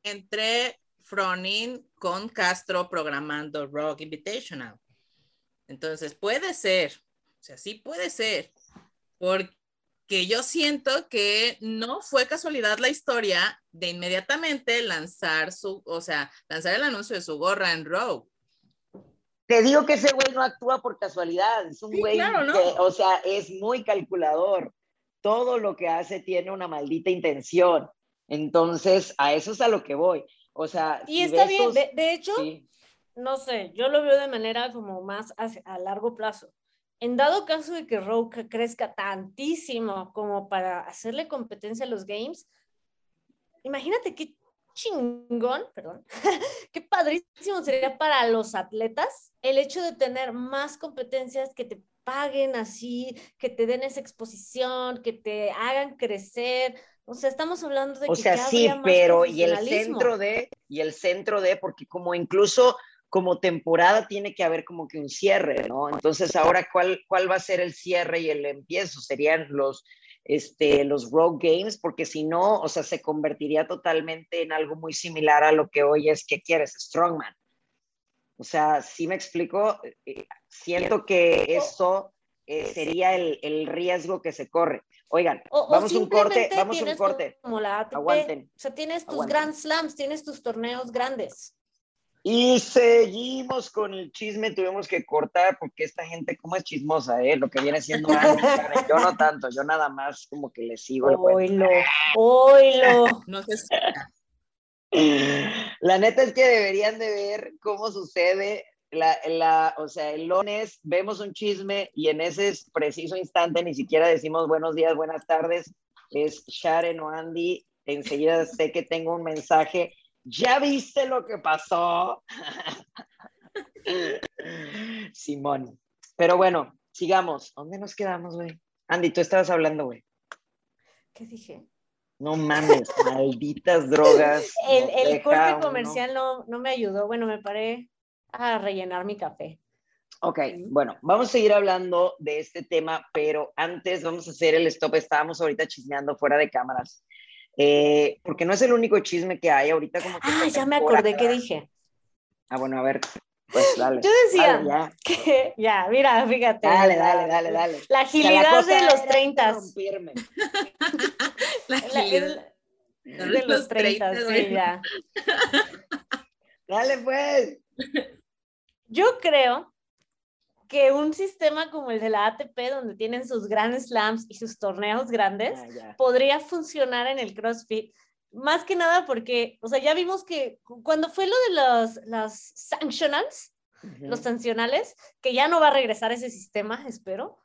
entre Fronin con Castro programando Rock Invitational. Entonces, puede ser, o sea, sí puede ser, porque que yo siento que no fue casualidad la historia de inmediatamente lanzar su, o sea, lanzar el anuncio de su gorra en Rogue. Te digo que ese güey no actúa por casualidad, es un güey que, o sea, es muy calculador. Todo lo que hace tiene una maldita intención. Entonces, a eso es a lo que voy. O sea, y está bien, de, hecho, no sé, yo lo veo de manera como más a largo plazo en dado caso de que Rogue crezca tantísimo como para hacerle competencia a los games, imagínate qué chingón, perdón, qué padrísimo sería para los atletas el hecho de tener más competencias que te paguen así, que te den esa exposición, que te hagan crecer. O sea, estamos hablando de o sea, sí, pero y el centro de y el centro de porque como incluso como temporada tiene que haber como que un cierre, ¿no? Entonces, ahora, ¿cuál, cuál va a ser el cierre y el empiezo? Serían los, este, los Rogue Games, porque si no, o sea, se convertiría totalmente en algo muy similar a lo que hoy es, ¿qué quieres? Strongman. O sea, si me explico, eh, siento que eso eh, sería el, el, riesgo que se corre. Oigan, vamos a un corte, vamos un corte. Como la Aguanten. O sea, tienes tus Grand Slams, tienes tus torneos grandes. Y seguimos con el chisme, tuvimos que cortar porque esta gente, como es chismosa, ¿eh? Lo que viene siendo Yo no tanto, yo nada más como que le sigo el Oilo, oilo. No sé La neta es que deberían de ver cómo sucede la, la, o sea, el lunes vemos un chisme y en ese preciso instante ni siquiera decimos buenos días, buenas tardes, es Sharon o Andy, enseguida sé que tengo un mensaje ¿Ya viste lo que pasó? Simón. Pero bueno, sigamos. ¿Dónde nos quedamos, güey? Andy, tú estabas hablando, güey. ¿Qué dije? No mames, malditas drogas. El, corte comercial no, no me ayudó. Bueno, me paré a rellenar mi café. Ok, bueno, vamos a seguir hablando de este tema, pero antes vamos a hacer el stop. Estábamos ahorita chismeando fuera de cámaras eh, porque no es el único chisme que hay ahorita. Como ah, ya me acordé qué dije. Ah, bueno, a ver, pues dale. Yo decía ya. que, ya, mira, fíjate. Dale, dale, dale, dale. La agilidad de los 30. la agilidad. de los 30, sí, ya. Dale pues. Yo creo que un sistema como el de la ATP, donde tienen sus grandes slams y sus torneos grandes, Ah, podría funcionar en el CrossFit. Más que nada porque, o sea, ya vimos que cuando fue lo de los, las sanctionals, los sancionales, que ya no va a regresar ese sistema, espero.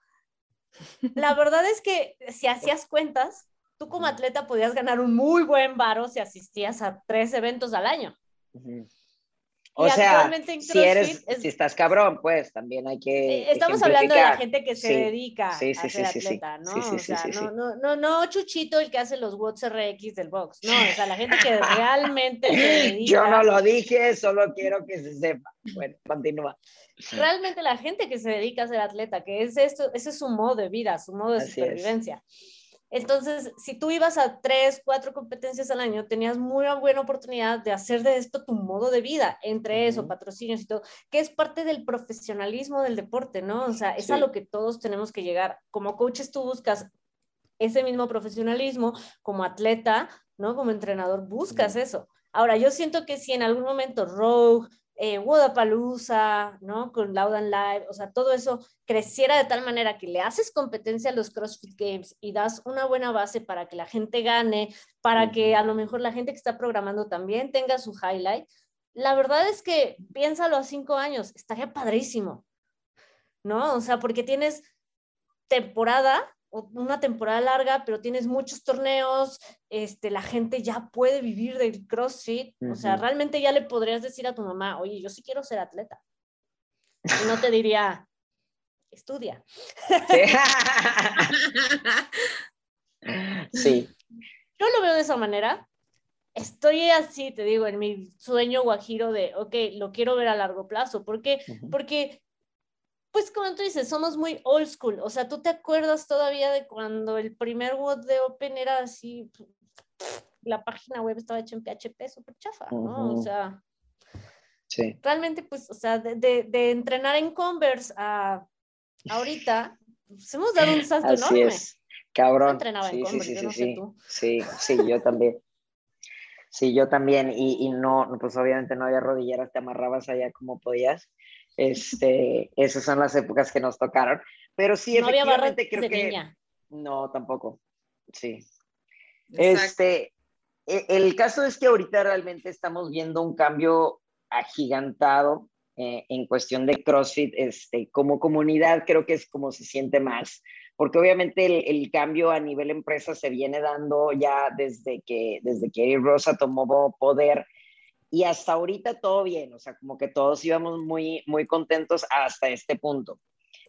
La verdad es que si hacías cuentas, tú como atleta podías ganar un muy buen varo si asistías a tres eventos al año. Y O sea, actualmente en si eres, CrossFit es- si estás cabrón, pues también hay que. Estamos hablando de la gente que se Sí, dedica sí, a sí, ser sí, sí. atleta, ¿no? O sea, no, no, no, no Chuchito el que hace los WOTS RX del box, no, o sea, la gente que realmente se dedica, Yo no lo dije, solo quiero que se sepa. Bueno, continúa. realmente la gente que se dedica a ser atleta, que es esto, ese es su modo de vida, su modo de Así es. Entonces, si tú ibas a tres, cuatro competencias al año, tenías muy buena oportunidad de hacer de esto tu modo de vida, entre eso, patrocinios y todo, que es parte del profesionalismo del deporte, ¿no? O sea, es a lo que todos tenemos que llegar. Como coaches tú buscas ese mismo profesionalismo, como atleta, ¿no? Como entrenador, buscas eso. Ahora, yo siento que si en algún momento Rogue, eh, Wodapalooza, ¿no? Con Laudan Live, o sea, todo eso creciera de tal manera que le haces competencia a los CrossFit Games y das una buena base para que la gente gane, para que a lo mejor la gente que está programando también tenga su highlight. La verdad es que piénsalo a cinco años, estaría padrísimo, ¿no? O sea, porque tienes temporada, una temporada larga, pero tienes muchos torneos, este, la gente ya puede vivir del CrossFit, o sea, realmente ya le podrías decir a tu mamá, oye, yo sí quiero ser atleta. Y no te diría, estudia. Sí. sí. Yo lo veo de esa manera. Estoy así, te digo, en mi sueño guajiro de, ok, lo quiero ver a largo plazo. ¿Por qué? Porque, pues como tú dices, somos muy old school. O sea, tú te acuerdas todavía de cuando el primer WOD de Open era así, la página web estaba hecha en PHP, súper chafa, ¿no? O sea, Sí. realmente, pues, o sea, de, de, de entrenar en Converse a ahorita, pues hemos dado un salto Así enorme. es. Yo Cabrón. entrenaba en Sí, sí, Converse, sí, yo no sé tú. Sí, sí, yo también. Sí, yo también. Y, y no, no, pues obviamente no había rodilleras, te amarrabas allá como podías. Este, esas son las épocas que nos tocaron. Pero sí, no había efectivamente creo de que. niña. No, tampoco. Sí. Exacto. Este, e- el caso es que ahorita realmente estamos viendo un cambio agigantado eh, en cuestión de CrossFit. Este, como comunidad creo que es como se siente más, porque obviamente el, el cambio a nivel empresa se viene dando ya desde que, desde que Rosa tomó poder y hasta ahorita todo bien, o sea, como que todos íbamos muy, muy contentos hasta este punto.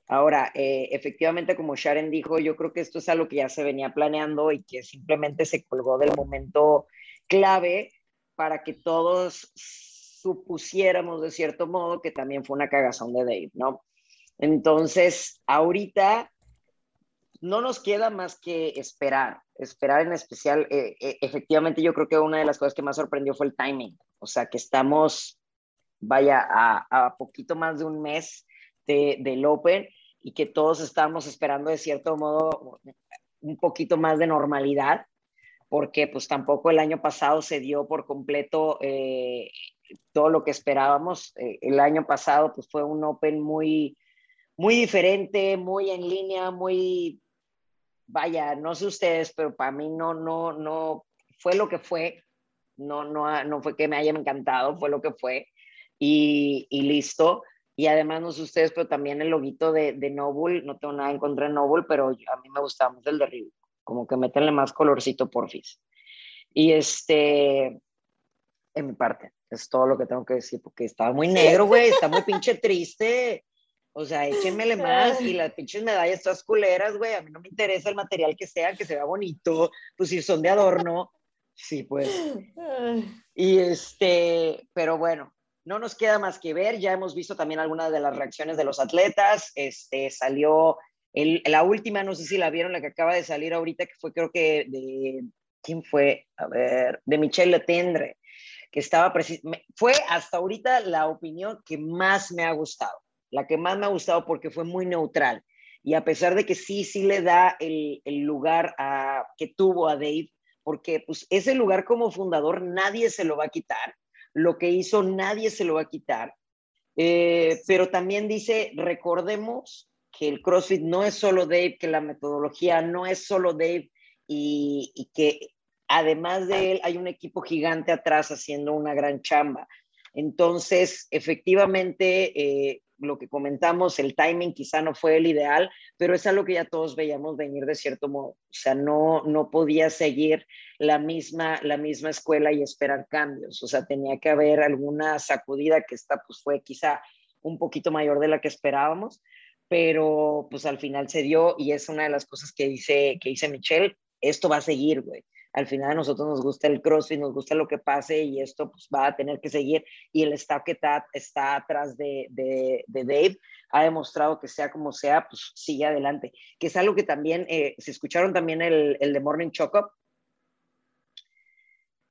Ahora, eh, efectivamente, como Sharon dijo, yo creo que esto es algo que ya se venía planeando y que simplemente se colgó del momento clave para que todos supusiéramos de cierto modo que también fue una cagazón de Dave, ¿no? Entonces, ahorita no nos queda más que esperar, esperar en especial, eh, eh, efectivamente yo creo que una de las cosas que más sorprendió fue el timing, o sea, que estamos, vaya, a, a poquito más de un mes de, del Open y que todos estamos esperando de cierto modo un poquito más de normalidad, porque pues tampoco el año pasado se dio por completo eh, todo lo que esperábamos. El año pasado pues fue un Open muy, muy diferente, muy en línea, muy, vaya, no sé ustedes, pero para mí no, no, no, fue lo que fue. No, no, no fue que me haya encantado, fue lo que fue. Y, y listo. Y además, no sé ustedes, pero también el loguito de, de Noble, no tengo nada en contra de Noble, pero a mí me gustaba más el de Ryu. Como que métanle más colorcito, porfis. Y este, en mi parte, es todo lo que tengo que decir, porque estaba muy negro, güey, está muy pinche triste. O sea, échenmele más y las pinches medallas todas culeras, güey. A mí no me interesa el material que sea, que se vea bonito. Pues si son de adorno, sí, pues. Y este, pero bueno, no nos queda más que ver. Ya hemos visto también algunas de las reacciones de los atletas. Este, salió el, la última, no sé si la vieron, la que acaba de salir ahorita, que fue creo que de, ¿quién fue? A ver, de Michelle Letendre, que estaba fue hasta ahorita la opinión que más me ha gustado, la que más me ha gustado porque fue muy neutral. Y a pesar de que sí, sí le da el, el lugar a, que tuvo a Dave, porque pues ese lugar como fundador nadie se lo va a quitar. lo que hizo nadie se lo va a quitar. Eh, pero también dice, recordemos que el CrossFit no es solo Dave, que la metodología no es solo Dave y, y que además de él hay un equipo gigante atrás haciendo una gran chamba. Entonces, efectivamente, eh, lo que comentamos, el timing quizá no fue el ideal, pero es algo que ya todos veíamos venir de cierto modo. O sea, no, no podía seguir la misma, la misma escuela y esperar cambios. O sea, tenía que haber alguna sacudida que esta pues fue quizá un poquito mayor de la que esperábamos, pero pues al final se dio y es una de las cosas que dice, que dice Michelle, esto va a seguir, güey al final a nosotros nos gusta el CrossFit, nos gusta lo que pase y esto pues va a tener que seguir y el staff que está, está atrás de, de, Dave ha demostrado que sea como sea, pues sigue adelante, que es algo que también, eh, se escucharon también el, el de Morning Choco.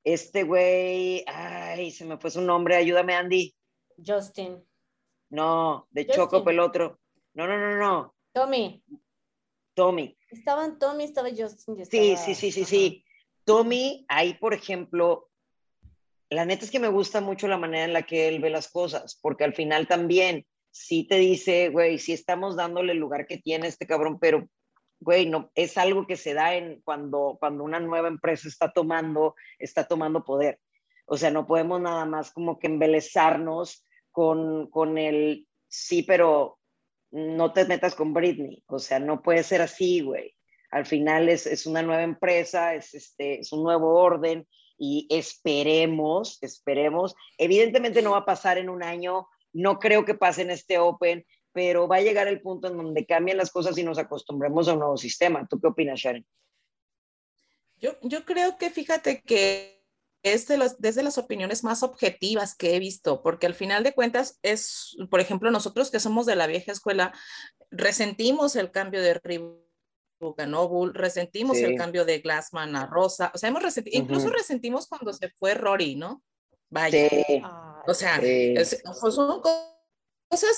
Este güey, ay, se me fue su nombre, ayúdame Andy. Justin. No, de Choco el otro. No, no, no, no. Tommy. Tommy. Estaban Tommy, estaba Justin. Sí, sí, sí, sí, sí. Tommy, ahí, por ejemplo, la neta es que me gusta mucho la manera en la que él ve las cosas, porque al final también sí te dice, güey, sí estamos dándole el lugar que tiene este cabrón, pero, güey, no, es algo que se da en cuando, cuando una nueva empresa está tomando, está tomando poder. O sea, no podemos nada más como que embelezarnos con, con el, sí, pero no te metas con Britney. O sea, no puede ser así, güey. Al final es, es una nueva empresa, es, este, es un nuevo orden y esperemos, esperemos. Evidentemente no va a pasar en un año, no creo que pase en este Open, pero va a llegar el punto en donde cambien las cosas y nos acostumbremos a un nuevo sistema. ¿Tú qué opinas, Sharon? Yo, yo creo que fíjate que es de los, las opiniones más objetivas que he visto, porque al final de cuentas es, por ejemplo, nosotros que somos de la vieja escuela, resentimos el cambio de ganó resentimos el cambio de Glassman a Rosa, o sea, hemos resentido, incluso resentimos cuando se fue Rory, ¿no? Vaya. O sea, son cosas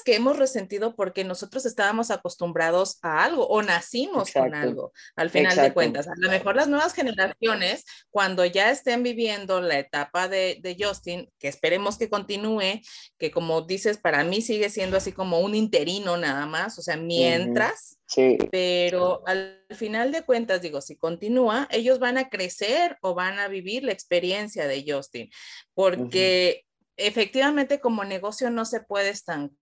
que hemos resentido porque nosotros estábamos acostumbrados a algo o nacimos con algo, al final de cuentas. A lo mejor las nuevas generaciones, cuando ya estén viviendo la etapa de, de, Justin, que esperemos que continúe, que como dices, para mí sigue siendo así como un interino nada más, o sea, mientras, sí. pero al final de cuentas, digo, si continúa, ellos van a crecer o van a vivir la experiencia de Justin, porque... efectivamente como negocio no se puede estancar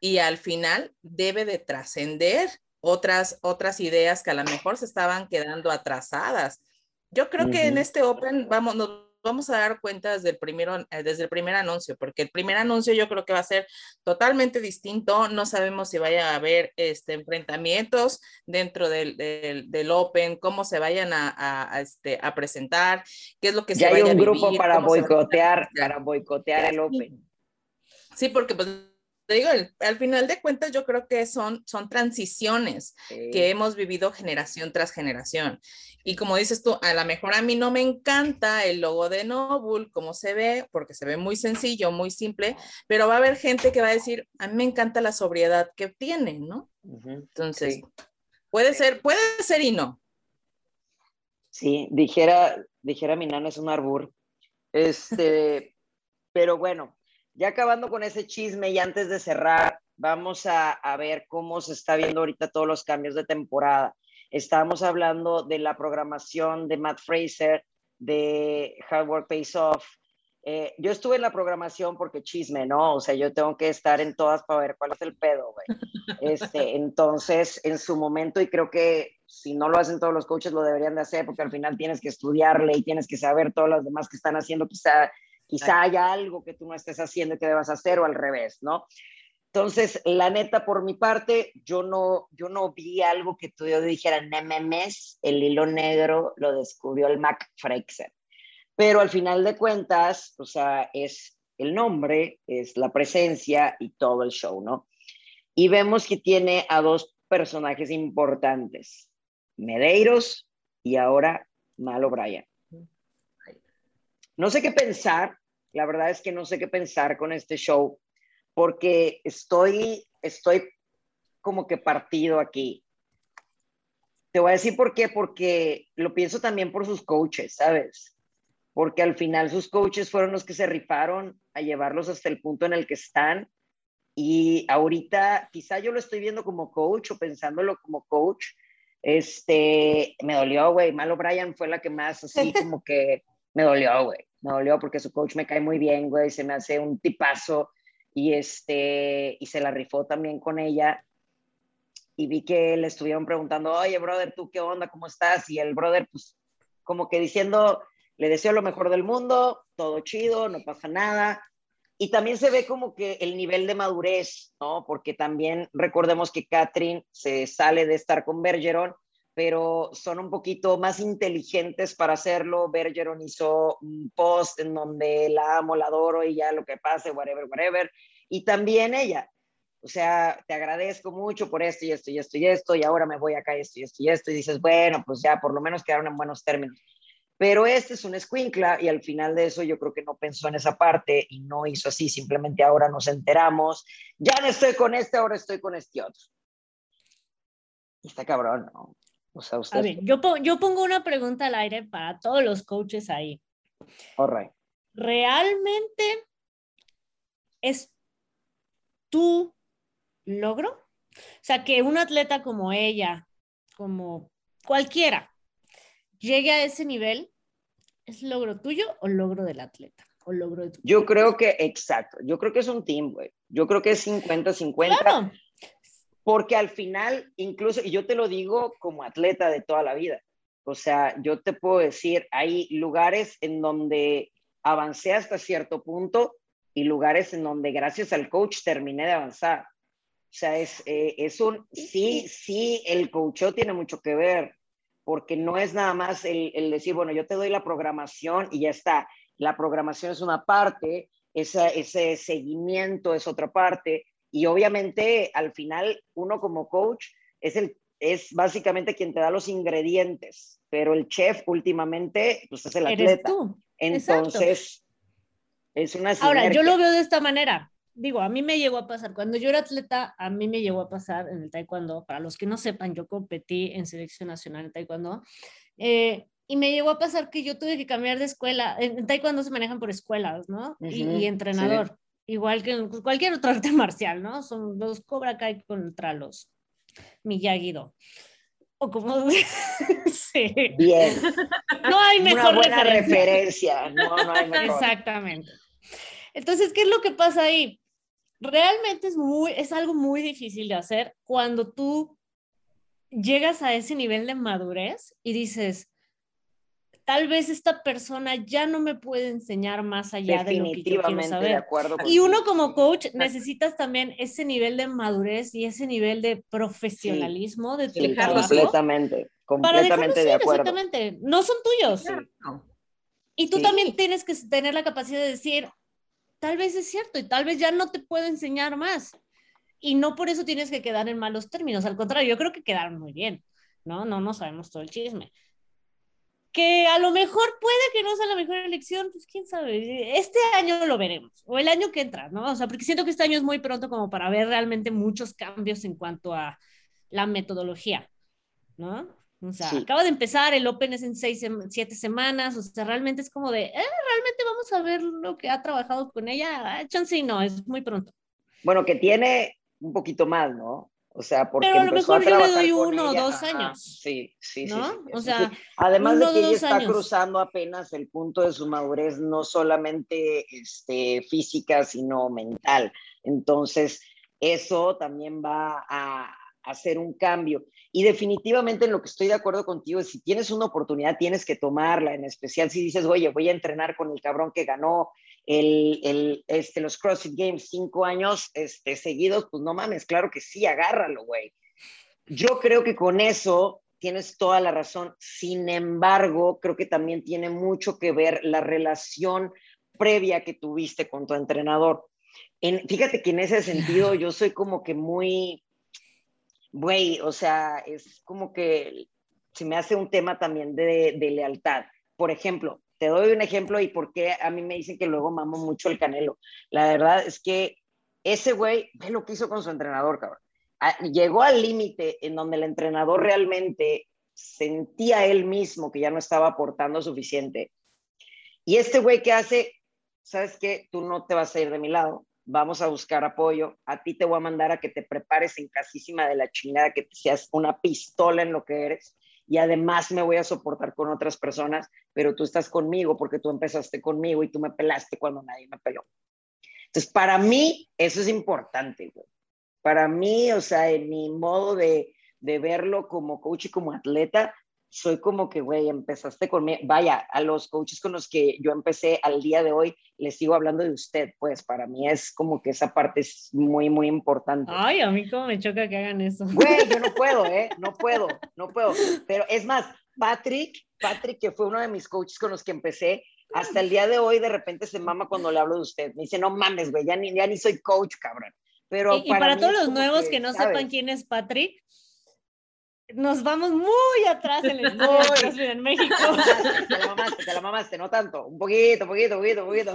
y al final debe de trascender otras, otras ideas que a lo mejor se estaban quedando atrasadas. Yo creo que en este Open vamos, nos vamos a dar cuenta desde el, primero, eh, desde el primer anuncio, porque el primer anuncio yo creo que va a ser totalmente distinto. No sabemos si vaya a haber este, enfrentamientos dentro del, del, Open, cómo se vayan a, a, este, a presentar, qué es lo que ya se hay un grupo para boicotear, para boicotear el Open. Sí, porque pues te digo, al final de cuentas yo creo que son, son transiciones que hemos vivido generación tras generación. Y como dices tú, a lo mejor a mí no me encanta el logo de Noble, cómo se ve, porque se ve muy sencillo, muy simple, pero va a haber gente que va a decir, a mí me encanta la sobriedad que tiene, ¿no? Entonces, puede ser, puede ser y no. Sí, dijera, dijera mi nana es un arbur. Este, pero bueno, ya acabando con ese chisme y antes de cerrar, vamos a, ver cómo se está viendo ahorita todos los cambios de temporada. Estábamos hablando de la programación de Matt Fraser, de Hard Work Pays Off. Eh, yo estuve en la programación porque chisme, ¿no? O sea, yo tengo que estar en todas para ver cuál es el pedo, güey. Este, entonces, en su momento, y creo que si no lo hacen todos los coaches, lo deberían de hacer, porque al final tienes que estudiarle y tienes que saber todas las demás que están haciendo, quizá Quizá haya algo que tú no estés haciendo que debas hacer o al revés, ¿no? Entonces, la neta, por mi parte, yo no, yo no vi algo que tú yo dijera, memes, el hilo negro lo descubrió el Mac Freixer. Pero al final de cuentas, o sea, es el nombre, es la presencia y todo el show, ¿no? Y vemos que tiene a dos personajes importantes, Medeiros y ahora Malo Brian. No sé qué pensar, la verdad es que no sé qué pensar con este show, porque estoy, estoy como que partido aquí. Te voy a decir por qué, porque lo pienso también por sus coaches, ¿sabes? porque al final sus coaches fueron los que se rifaron a llevarlos hasta el punto en el que están. Y ahorita quizá yo lo estoy viendo como coach o pensándolo como coach. Este, me dolió, güey. Malo Brian fue la que más así como que me dolió, güey. Me dolió porque su coach me cae muy bien, güey. Se me hace un tipazo y este, y se la rifó también con ella. Y vi que le estuvieron preguntando, oye, brother, ¿tú qué onda? ¿Cómo estás? Y el brother, pues, como que diciendo, le deseo lo mejor del mundo, todo chido, no pasa nada. Y también se ve como que el nivel de madurez, ¿no? Porque también recordemos que Catherine se sale de estar con Bergeron, pero son un poquito más inteligentes para hacerlo. Bergeron hizo un post en donde la amo, la adoro y ya lo que pase, whatever, whatever. Y también ella, o sea, te agradezco mucho por esto y esto y esto y esto, y ahora me voy acá esto y esto y esto, y dices, bueno, pues ya por lo menos quedaron en buenos términos. Pero este es un escuincla y al final de eso yo creo que no pensó en esa parte y no hizo así, simplemente ahora nos enteramos, ya no estoy con este, ahora estoy con este otro. Y está cabrón, ¿no? O sea, usted... A ver, yo, yo pongo una pregunta al aire para todos los coaches ahí. All right. ¿Realmente es tu logro? O sea, que un atleta como ella, como cualquiera, llegue a ese nivel, ¿es logro tuyo o logro del atleta? O logro de tu yo creo que, exacto, yo creo que es un team, güey. Yo creo que es 50-50. Claro. Porque al final, incluso, y yo te lo digo como atleta de toda la vida, o sea, yo te puedo decir, hay lugares en donde avancé hasta cierto punto y lugares en donde gracias al coach terminé de avanzar. O sea, es, eh, es un, sí, sí, el coach tiene mucho que ver, porque no es nada más el, decir, bueno, yo te doy la programación y ya está. La programación es una parte, ese, ese seguimiento es otra parte, y obviamente al final uno como coach es, el, es básicamente quien te da los ingredientes, pero el chef últimamente pues es el atleta. tú. Entonces, es una Ahora, yo lo veo de esta manera. Digo, a mí me llegó a pasar, cuando yo era atleta, a mí me llegó a pasar en el taekwondo, para los que no sepan, yo competí en selección nacional en taekwondo, eh, y me llegó a pasar que yo tuve que cambiar de escuela, en taekwondo se manejan por escuelas, ¿no? y, entrenador, igual que en cualquier otro arte marcial, ¿no? Son los Cobra Kai contra los Miyagi-Do. O como... sí. Bien. No hay mejor Una buena referencia. No, no hay mejor. Exactamente. Entonces, ¿qué es lo que pasa ahí? realmente es, muy, es algo muy difícil de hacer cuando tú llegas a ese nivel de madurez y dices, tal vez esta persona ya no me puede enseñar más allá de lo que yo quiero saber. De acuerdo y uno como coach necesitas también ese nivel de madurez y ese nivel de profesionalismo de tu sí, completamente, completamente de acuerdo. Exactamente, no son tuyos. Y tú también tienes que tener la capacidad de decir, tal vez es cierto y tal vez ya no te puedo enseñar más. Y no por eso tienes que quedar en malos términos, al contrario, yo creo que quedaron muy bien, ¿no? No, no sabemos todo el chisme. Que a lo mejor puede que no sea la mejor elección, pues quién sabe. Este año lo veremos, o el año que entra, ¿no? O sea, porque siento que este año es muy pronto como para ver realmente muchos cambios en cuanto a la metodología, ¿no? O sea, acaba de empezar, el Open es en seis, siete semanas, o sea, realmente es como de, eh, realmente vamos a ver lo que ha trabajado con ella. Ah, chance no, es muy pronto. Bueno, que tiene un poquito más, ¿no? O sea, porque Pero a lo mejor yo le doy uno o dos años. sí, sí, ¿no? sí, O sea, además de que ella está cruzando apenas el punto de su madurez, no solamente este, física, sino mental. Entonces, eso también va a hacer un cambio. Y definitivamente en lo que estoy de acuerdo contigo es si tienes una oportunidad, tienes que tomarla, en especial si dices, oye, voy a entrenar con el cabrón que ganó el, el, este, los CrossFit Games cinco años este, seguidos, pues no mames, claro que sí, agárralo, güey. Yo creo que con eso tienes toda la razón. Sin embargo, creo que también tiene mucho que ver la relación previa que tuviste con tu entrenador. En, fíjate que en ese sentido yo soy como que muy, güey, o sea, es como que se me hace un tema también de, lealtad. Por ejemplo, te doy un ejemplo y por qué a mí me dicen que luego mamo mucho el canelo. La verdad es que ese güey, ve lo que hizo con su entrenador, cabrón. Ah, llegó al límite en donde el entrenador realmente sentía él mismo que ya no estaba aportando suficiente. Y este güey que hace, ¿sabes qué? Tú no te vas a ir de mi lado, vamos a buscar apoyo, a ti te voy a mandar a que te prepares en casísima de la chingada, que seas una pistola en lo que eres, y además me voy a soportar con otras personas, pero tú estás conmigo porque tú empezaste conmigo y tú me pelaste cuando nadie me peló. Entonces, para mí, eso es importante, güey. Para mí, o sea, en mi modo de, de verlo como coach y como atleta, soy como que, güey, empezaste conmigo. Vaya, a los coaches con los que yo empecé al día de hoy, les sigo hablando de usted, pues para mí es como que esa parte es muy, muy importante. Ay, a mí como me choca que hagan eso. Güey, yo no puedo, ¿eh? No puedo, no puedo. Pero es más, Patrick, Patrick, que fue uno de mis coaches con los que empecé, hasta el día de hoy de repente se mama cuando le hablo de usted. Me dice, no mames, güey, ya ni, ya ni soy coach, cabrón. Pero y, para, todos los nuevos que, no sepan quién es Patrick, nos vamos muy atrás en el en México. Te la mamaste, te la mamaste, no tanto, un poquito, un poquito, un poquito, un poquito.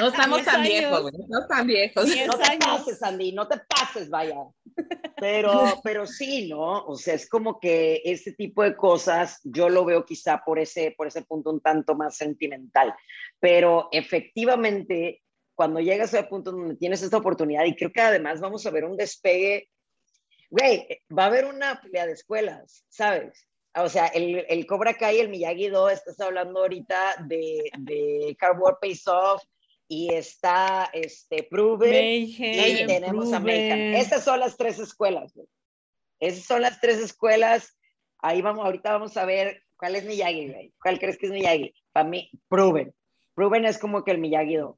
No estamos tan viejos, no tan viejos. No te pases, Andy, no te pases, vaya. Pero, pero sí, ¿no? O sea, es como que ese tipo de cosas yo lo veo quizá por ese, por ese punto un tanto más sentimental. Pero efectivamente, cuando llegas a ese punto donde tienes esta oportunidad, y creo que además vamos a ver un despegue güey, va a haber una pelea de escuelas, ¿sabes? O sea, el, el Cobra Kai, el Miyagi-Do, estás hablando ahorita de, de Cardboard Face Off y está este, Proven y tenemos a Mayhem. Esas son las tres escuelas, güey. Esas son las tres escuelas. Ahí vamos, ahorita vamos a ver cuál es Miyagi, güey. ¿Cuál crees que es Miyagi? Para mí, Proven. Proven es como que el Miyagi-Do.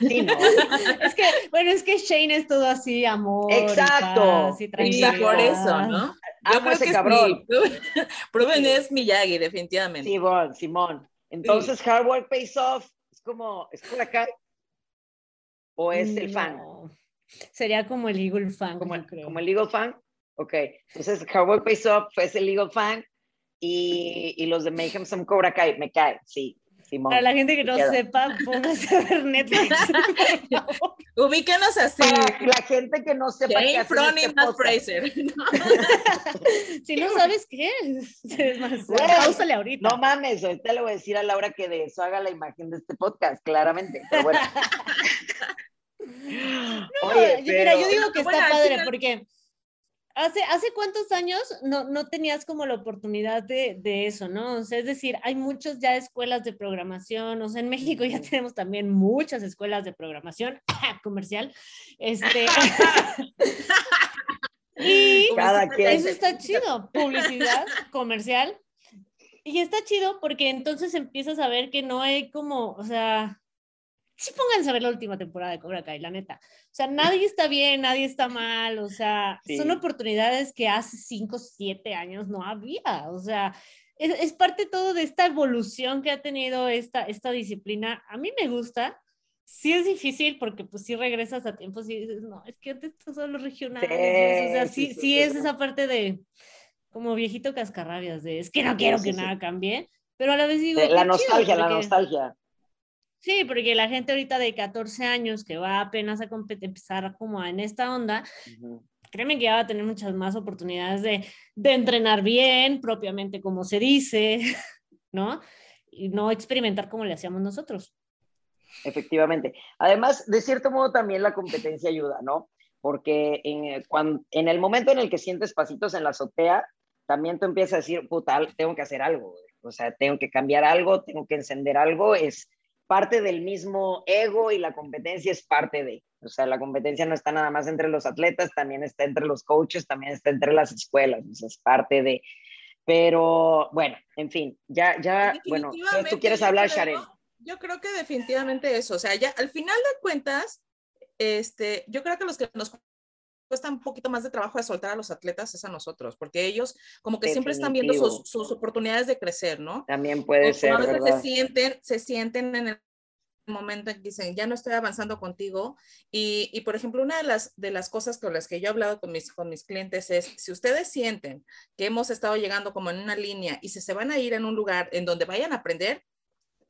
Sí, ¿no? es que, bueno, es que Shane es todo así, amor. Exacto. Y, por eso, ¿no? Yo creo que cabrón. Proven es Miyagi, definitivamente. Simón, Simón. Entonces, Hard Work Pays Off es como, ¿es por acá? ¿O es el fan? Sería como el Eagle fan. Como, el, como el Eagle fan. Ok. Entonces, Hard Work Pays Off es el Eagle fan y, y los de Mayhem son Cobra Kai. Me cae, sí. Para la gente que no sepa, póngase a ver Netflix. Ubíquenos así. Para la gente que no sepa. Jane Froning, Matt Fraser. si no sabes qué es, más, ahorita. No mames, ahorita le voy a decir a Laura que de eso haga la imagen de este podcast, claramente. Pero bueno. no, Oye, mira, yo digo que está padre porque ¿Hace, ¿Hace cuántos años no, no tenías como la oportunidad de, de, eso, no? O sea, es decir, hay muchas ya escuelas de programación, o sea, en México ya tenemos también muchas escuelas de programación comercial. Este, y eso está chido, publicidad comercial. Y está chido porque entonces empiezas a ver que no hay como, o sea, sí pónganse a ver la última temporada de Cobra Kai, la neta. O sea, nadie está bien, nadie está mal, o sea, son oportunidades que hace 5, 7 años no había, o sea, es, parte todo de esta evolución que ha tenido esta, esta disciplina. A mí me gusta, sí es difícil porque pues si regresas a tiempos y dices, no, es que antes son los regionales, o sea, sí, sí, es esa parte de como viejito cascarrabias, de es que no quiero que nada cambie, pero a la vez digo... La nostalgia, la nostalgia. Sí, porque la gente ahorita de 14 años que va apenas a empezar como en esta onda, créeme que ya va a tener muchas más oportunidades de, de entrenar bien, propiamente como se dice, ¿no? Y no experimentar como le hacíamos nosotros. Efectivamente. Además, de cierto modo también la competencia ayuda, ¿no? Porque en, cuando, en el momento en el que sientes pasitos en la azotea, también tú empiezas a decir, puta, tengo que hacer algo, o sea, tengo que cambiar algo, tengo que encender algo, es, parte del mismo ego y la competencia es parte de. O sea, la competencia no está nada más entre los atletas, también está entre los coaches, también está entre las escuelas, o sea, es parte de. Pero bueno, en fin, ya, ya, bueno, tú quieres hablar, Sharon. Yo creo que definitivamente eso, o sea, ya al final de cuentas, este, yo creo que los que nos cuesta un poquito más de trabajo de soltar a los atletas es a nosotros, porque ellos como que siempre están viendo sus, sus, oportunidades de crecer, ¿no? También puede ser. A veces se sienten, se sienten en el momento en que dicen, ya no estoy avanzando contigo. Y, y, por ejemplo, una de las, de las cosas con las que yo he hablado con mis, con mis clientes es, si ustedes sienten que hemos estado llegando como en una línea y si se van a ir en un lugar en donde vayan a aprender,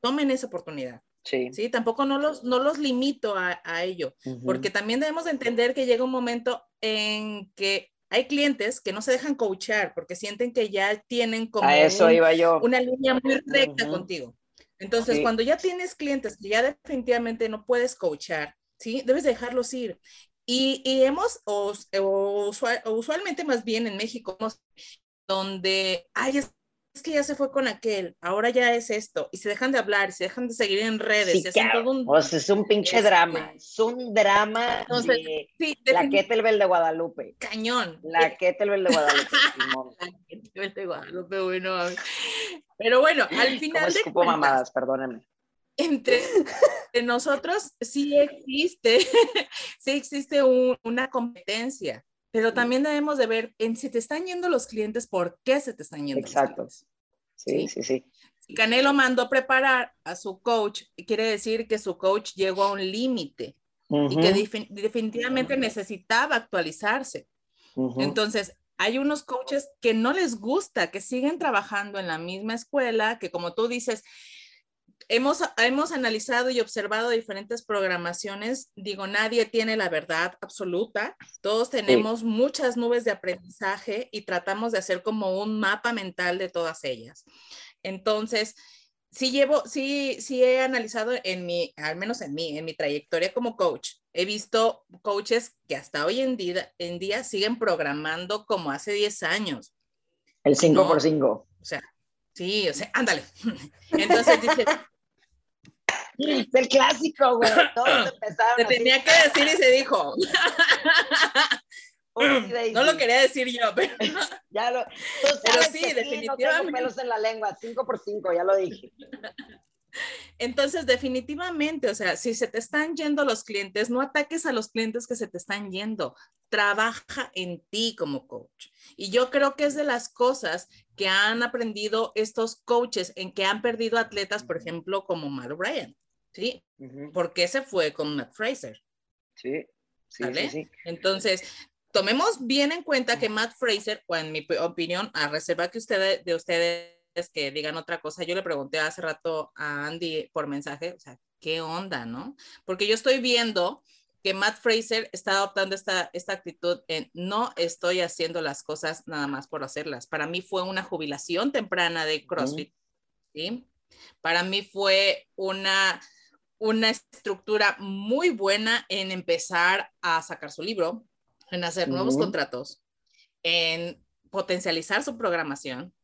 tomen esa oportunidad. Sí. Tampoco no los, no los limito a, a ello, porque también debemos entender que llega un momento en que hay clientes que no se dejan coachar porque sienten que ya tienen como eso iba yo. una línea muy recta contigo. Entonces, cuando ya tienes clientes que ya definitivamente no puedes coachar, ¿sí? Debes dejarlos ir. Y, y hemos, o, usualmente más bien en México, donde, ay, es, que ya se fue con aquel, ahora ya es esto, y se dejan de hablar, se dejan de seguir en redes. Sí, todo un, o sea, es un pinche este, drama, es un drama Entonces, de sí, la Kettlebell de Guadalupe. Cañón. La Kettlebell de Guadalupe. la Kettlebell de Guadalupe, bueno. Pero bueno, al final de cuentas, mamadas, perdónenme entre, nosotros sí existe, sí existe una competencia, pero también debemos de ver en si te están yendo los clientes, por qué se te están yendo. Exacto. Sí, sí, sí. Canelo mandó preparar a su coach, quiere decir que su coach llegó a un límite y que definitivamente necesitaba actualizarse. Entonces, hay unos coaches que no les gusta, que siguen trabajando en la misma escuela, que como tú dices, hemos, hemos analizado y observado diferentes programaciones. Digo, nadie tiene la verdad absoluta. Todos tenemos muchas nubes de aprendizaje y tratamos de hacer como un mapa mental de todas ellas. Entonces, sí llevo, sí, sí he analizado en mi, al menos en mí, en mi trayectoria como coach. He visto coaches que hasta hoy en día, en día siguen programando como hace 10 años. El 5 por 5. O sea, sí, o sea, ándale. Entonces dice, es el clásico, güey. Todos empezaron. Se tenía que decir y se dijo. no lo quería decir yo, pero. ya lo. pero sí, definitivamente. no tengo pelos en la lengua, cinco por cinco, ya lo dije. Entonces, definitivamente, o sea, si se te están yendo los clientes, no ataques a los clientes que se te están yendo. Trabaja en ti como coach. Y yo creo que es de las cosas que han aprendido estos coaches en que han perdido atletas, por ejemplo, como Matt Bryan. ¿sí? Porque se fue con Matt Fraser. Sí, sí, sí, Entonces, tomemos bien en cuenta que Matt Fraser, o en mi opinión, a reserva que ustedes, de ustedes que digan otra cosa, yo le pregunté hace rato a Andy por mensaje, o sea, ¿qué onda, no? Porque yo estoy viendo que Matt Fraser está adoptando esta, esta actitud en no estoy haciendo las cosas nada más por hacerlas. Para mí fue una jubilación temprana de CrossFit, ¿sí? Para mí fue una una estructura muy buena en empezar a sacar su libro, en hacer nuevos contratos, en potencializar su programación.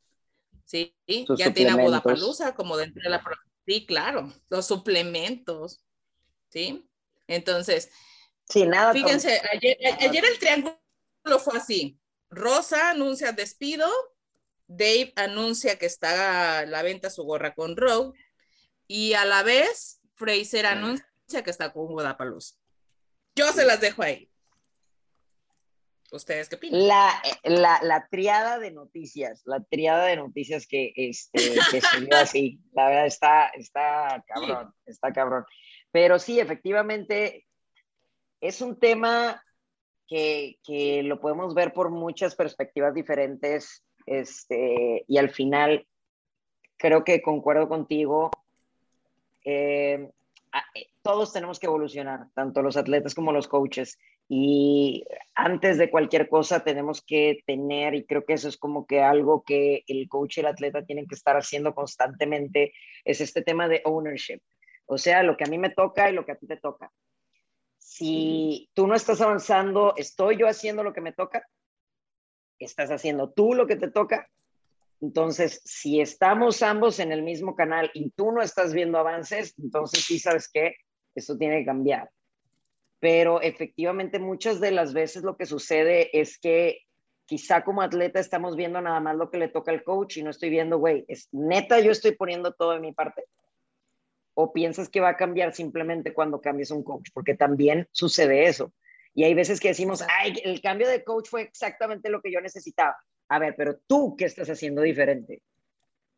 Sí, ya tiene a Bodapalusa como dentro de la... Sí, claro, los suplementos. Sí, entonces... Sí, nada. Fíjense, ayer, ayer el triángulo fue así. Rosa anuncia despido, Dave anuncia que está a la venta su gorra con Rogue y a la vez Fraser anuncia que está con Guadalajara. Yo se las dejo ahí. ¿Ustedes qué opinan? La, la, la, triada de noticias, la triada de noticias que, este, que se dio así, la verdad está, está cabrón, está cabrón. Pero sí, efectivamente, es un tema que, que lo podemos ver por muchas perspectivas diferentes, este, y al final creo que concuerdo contigo eh, eh, todos tenemos que evolucionar, tanto los atletas como los coaches. Y antes de cualquier cosa tenemos que tener, y creo que eso es como que algo que el coach y el atleta tienen que estar haciendo constantemente, es este tema de ownership. O sea, lo que a mí me toca y lo que a ti te toca. Si tú no estás avanzando, ¿estoy yo haciendo lo que me toca? ¿Estás haciendo tú lo que te toca? Entonces, si estamos ambos en el mismo canal y tú no estás viendo avances, entonces sí sabes que esto tiene que cambiar. Pero efectivamente muchas de las veces lo que sucede es que quizá como atleta estamos viendo nada más lo que le toca al coach y no estoy viendo, güey, es neta yo estoy poniendo todo de mi parte. O piensas que va a cambiar simplemente cuando cambies un coach, porque también sucede eso. Y hay veces que decimos, ay, el cambio de coach fue exactamente lo que yo necesitaba a ver, pero tú, ¿qué estás haciendo diferente?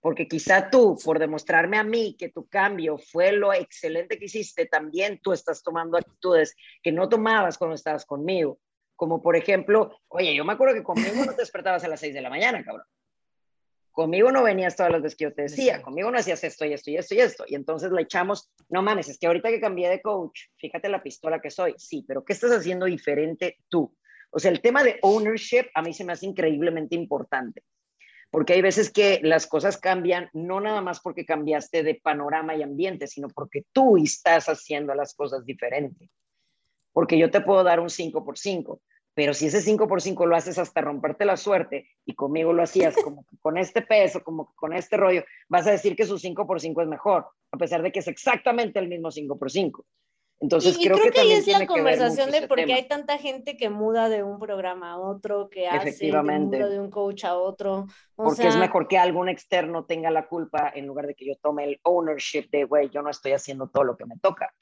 Porque quizá tú, por demostrarme a mí que tu cambio fue lo excelente que hiciste, también tú estás tomando actitudes que no tomabas cuando estabas conmigo. Como por ejemplo, oye, yo me acuerdo que conmigo no te despertabas a las 6 de la mañana, cabrón. Conmigo no venías todas las veces que yo te decía, conmigo no hacías esto y esto y esto y esto. Y entonces le echamos, no mames, es que ahorita que cambié de coach, fíjate la pistola que soy. Sí, pero ¿qué estás haciendo diferente tú? O sea, el tema de ownership a mí se me hace increíblemente importante. porque hay veces que las cosas cambian, no nada más porque cambiaste de panorama y ambiente, sino porque tú estás haciendo las cosas diferentes. Porque yo te puedo dar un 5 por 5, pero si ese 5 por 5 lo haces hasta romperte la suerte y conmigo lo hacías como con este peso, como con este rollo, vas a decir que su 5 por 5 es mejor, a pesar de que es exactamente el mismo 5 por 5. Entonces creo, que, ahí es la conversación de por qué hay tanta gente que muda de un programa a otro, que hace que muda de un coach a otro. Porque es mejor que algún externo tenga la culpa en lugar de que yo tome el ownership de, güey, yo no estoy haciendo todo lo que me toca.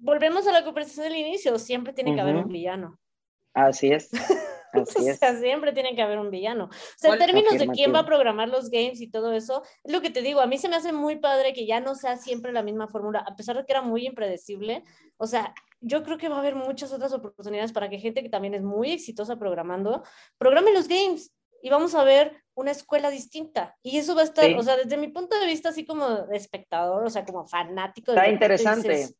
Volvemos a la conversación del inicio, siempre tiene que haber un villano. Así es. Así es. o sea, siempre tiene que haber un villano. O sea, en términos de quién va a programar los games y todo eso, es lo que te digo, a mí se me hace muy padre que ya no sea siempre la misma fórmula, a pesar de que era muy impredecible. O sea, yo creo que va a haber muchas otras oportunidades para que gente que también es muy exitosa programando, programe los games y vamos a ver una escuela distinta. Y eso va a estar, o sea, desde mi punto de vista, así como de espectador, o sea, como fanático. Está interesante.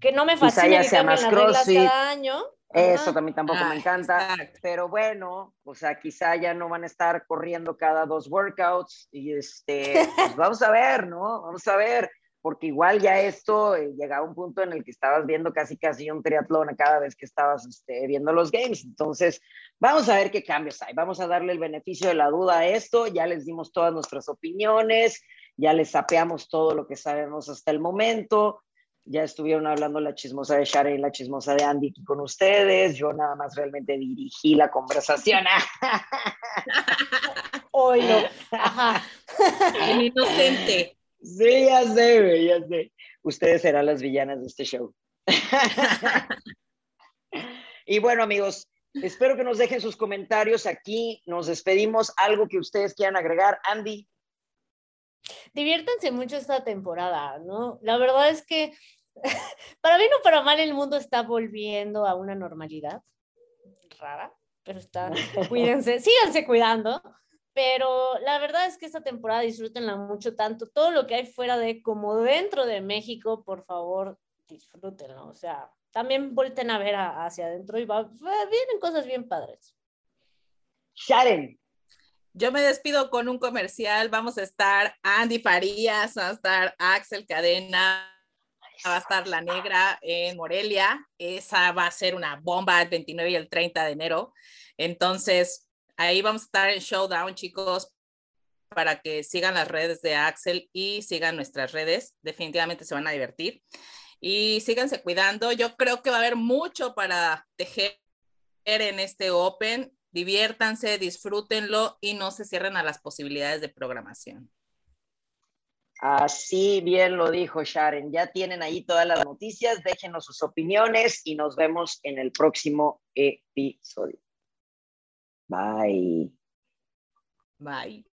Que no me fascina que cambien las reglas cada año, eso también tampoco me ah, encanta, pero bueno, o sea, quizá ya no van a estar corriendo cada dos workouts y este, pues vamos a ver, ¿no? Vamos a ver, porque igual ya esto eh, llegaba a un punto en el que estabas viendo casi casi un triatlón a cada vez que estabas este, viendo los games, entonces vamos a ver qué cambios hay, vamos a darle el beneficio de la duda a esto, ya les dimos todas nuestras opiniones, ya les sapeamos todo lo que sabemos hasta el momento, ya estuvieron hablando la chismosa de Sharon y la chismosa de Andy aquí con ustedes. Yo nada más realmente dirigí la conversación. Hoy no. Ajá. El inocente. Sí, ya sé, ya sé. Ustedes serán las villanas de este show. y bueno, amigos, espero que nos dejen sus comentarios aquí. Nos despedimos. Algo que ustedes quieran agregar. Andy. Diviértanse mucho esta temporada, ¿no? La verdad es que para bien o para mal el mundo está volviendo a una normalidad rara, pero está, cuídense, síganse cuidando. Pero la verdad es que esta temporada disfrútenla mucho, tanto todo lo que hay fuera de como dentro de México, por favor, disfrútenlo. O sea, también volten a ver hacia adentro y va, vienen cosas bien padres. Sharon, yo me despido con un comercial. Vamos a estar Andy Farías, va a estar Axel Cadena, va a estar La Negra en Morelia. Esa va a ser una bomba el 29 y el 30 de enero. Entonces, ahí vamos a estar en Showdown, chicos, para que sigan las redes de Axel y sigan nuestras redes. Definitivamente se van a divertir. Y síganse cuidando. Yo creo que va a haber mucho para tejer en este Open diviértanse, disfrútenlo y no se cierren a las posibilidades de programación. Así bien lo dijo Sharon. Ya tienen ahí todas las noticias. Déjenos sus opiniones y nos vemos en el próximo episodio. Bye. Bye.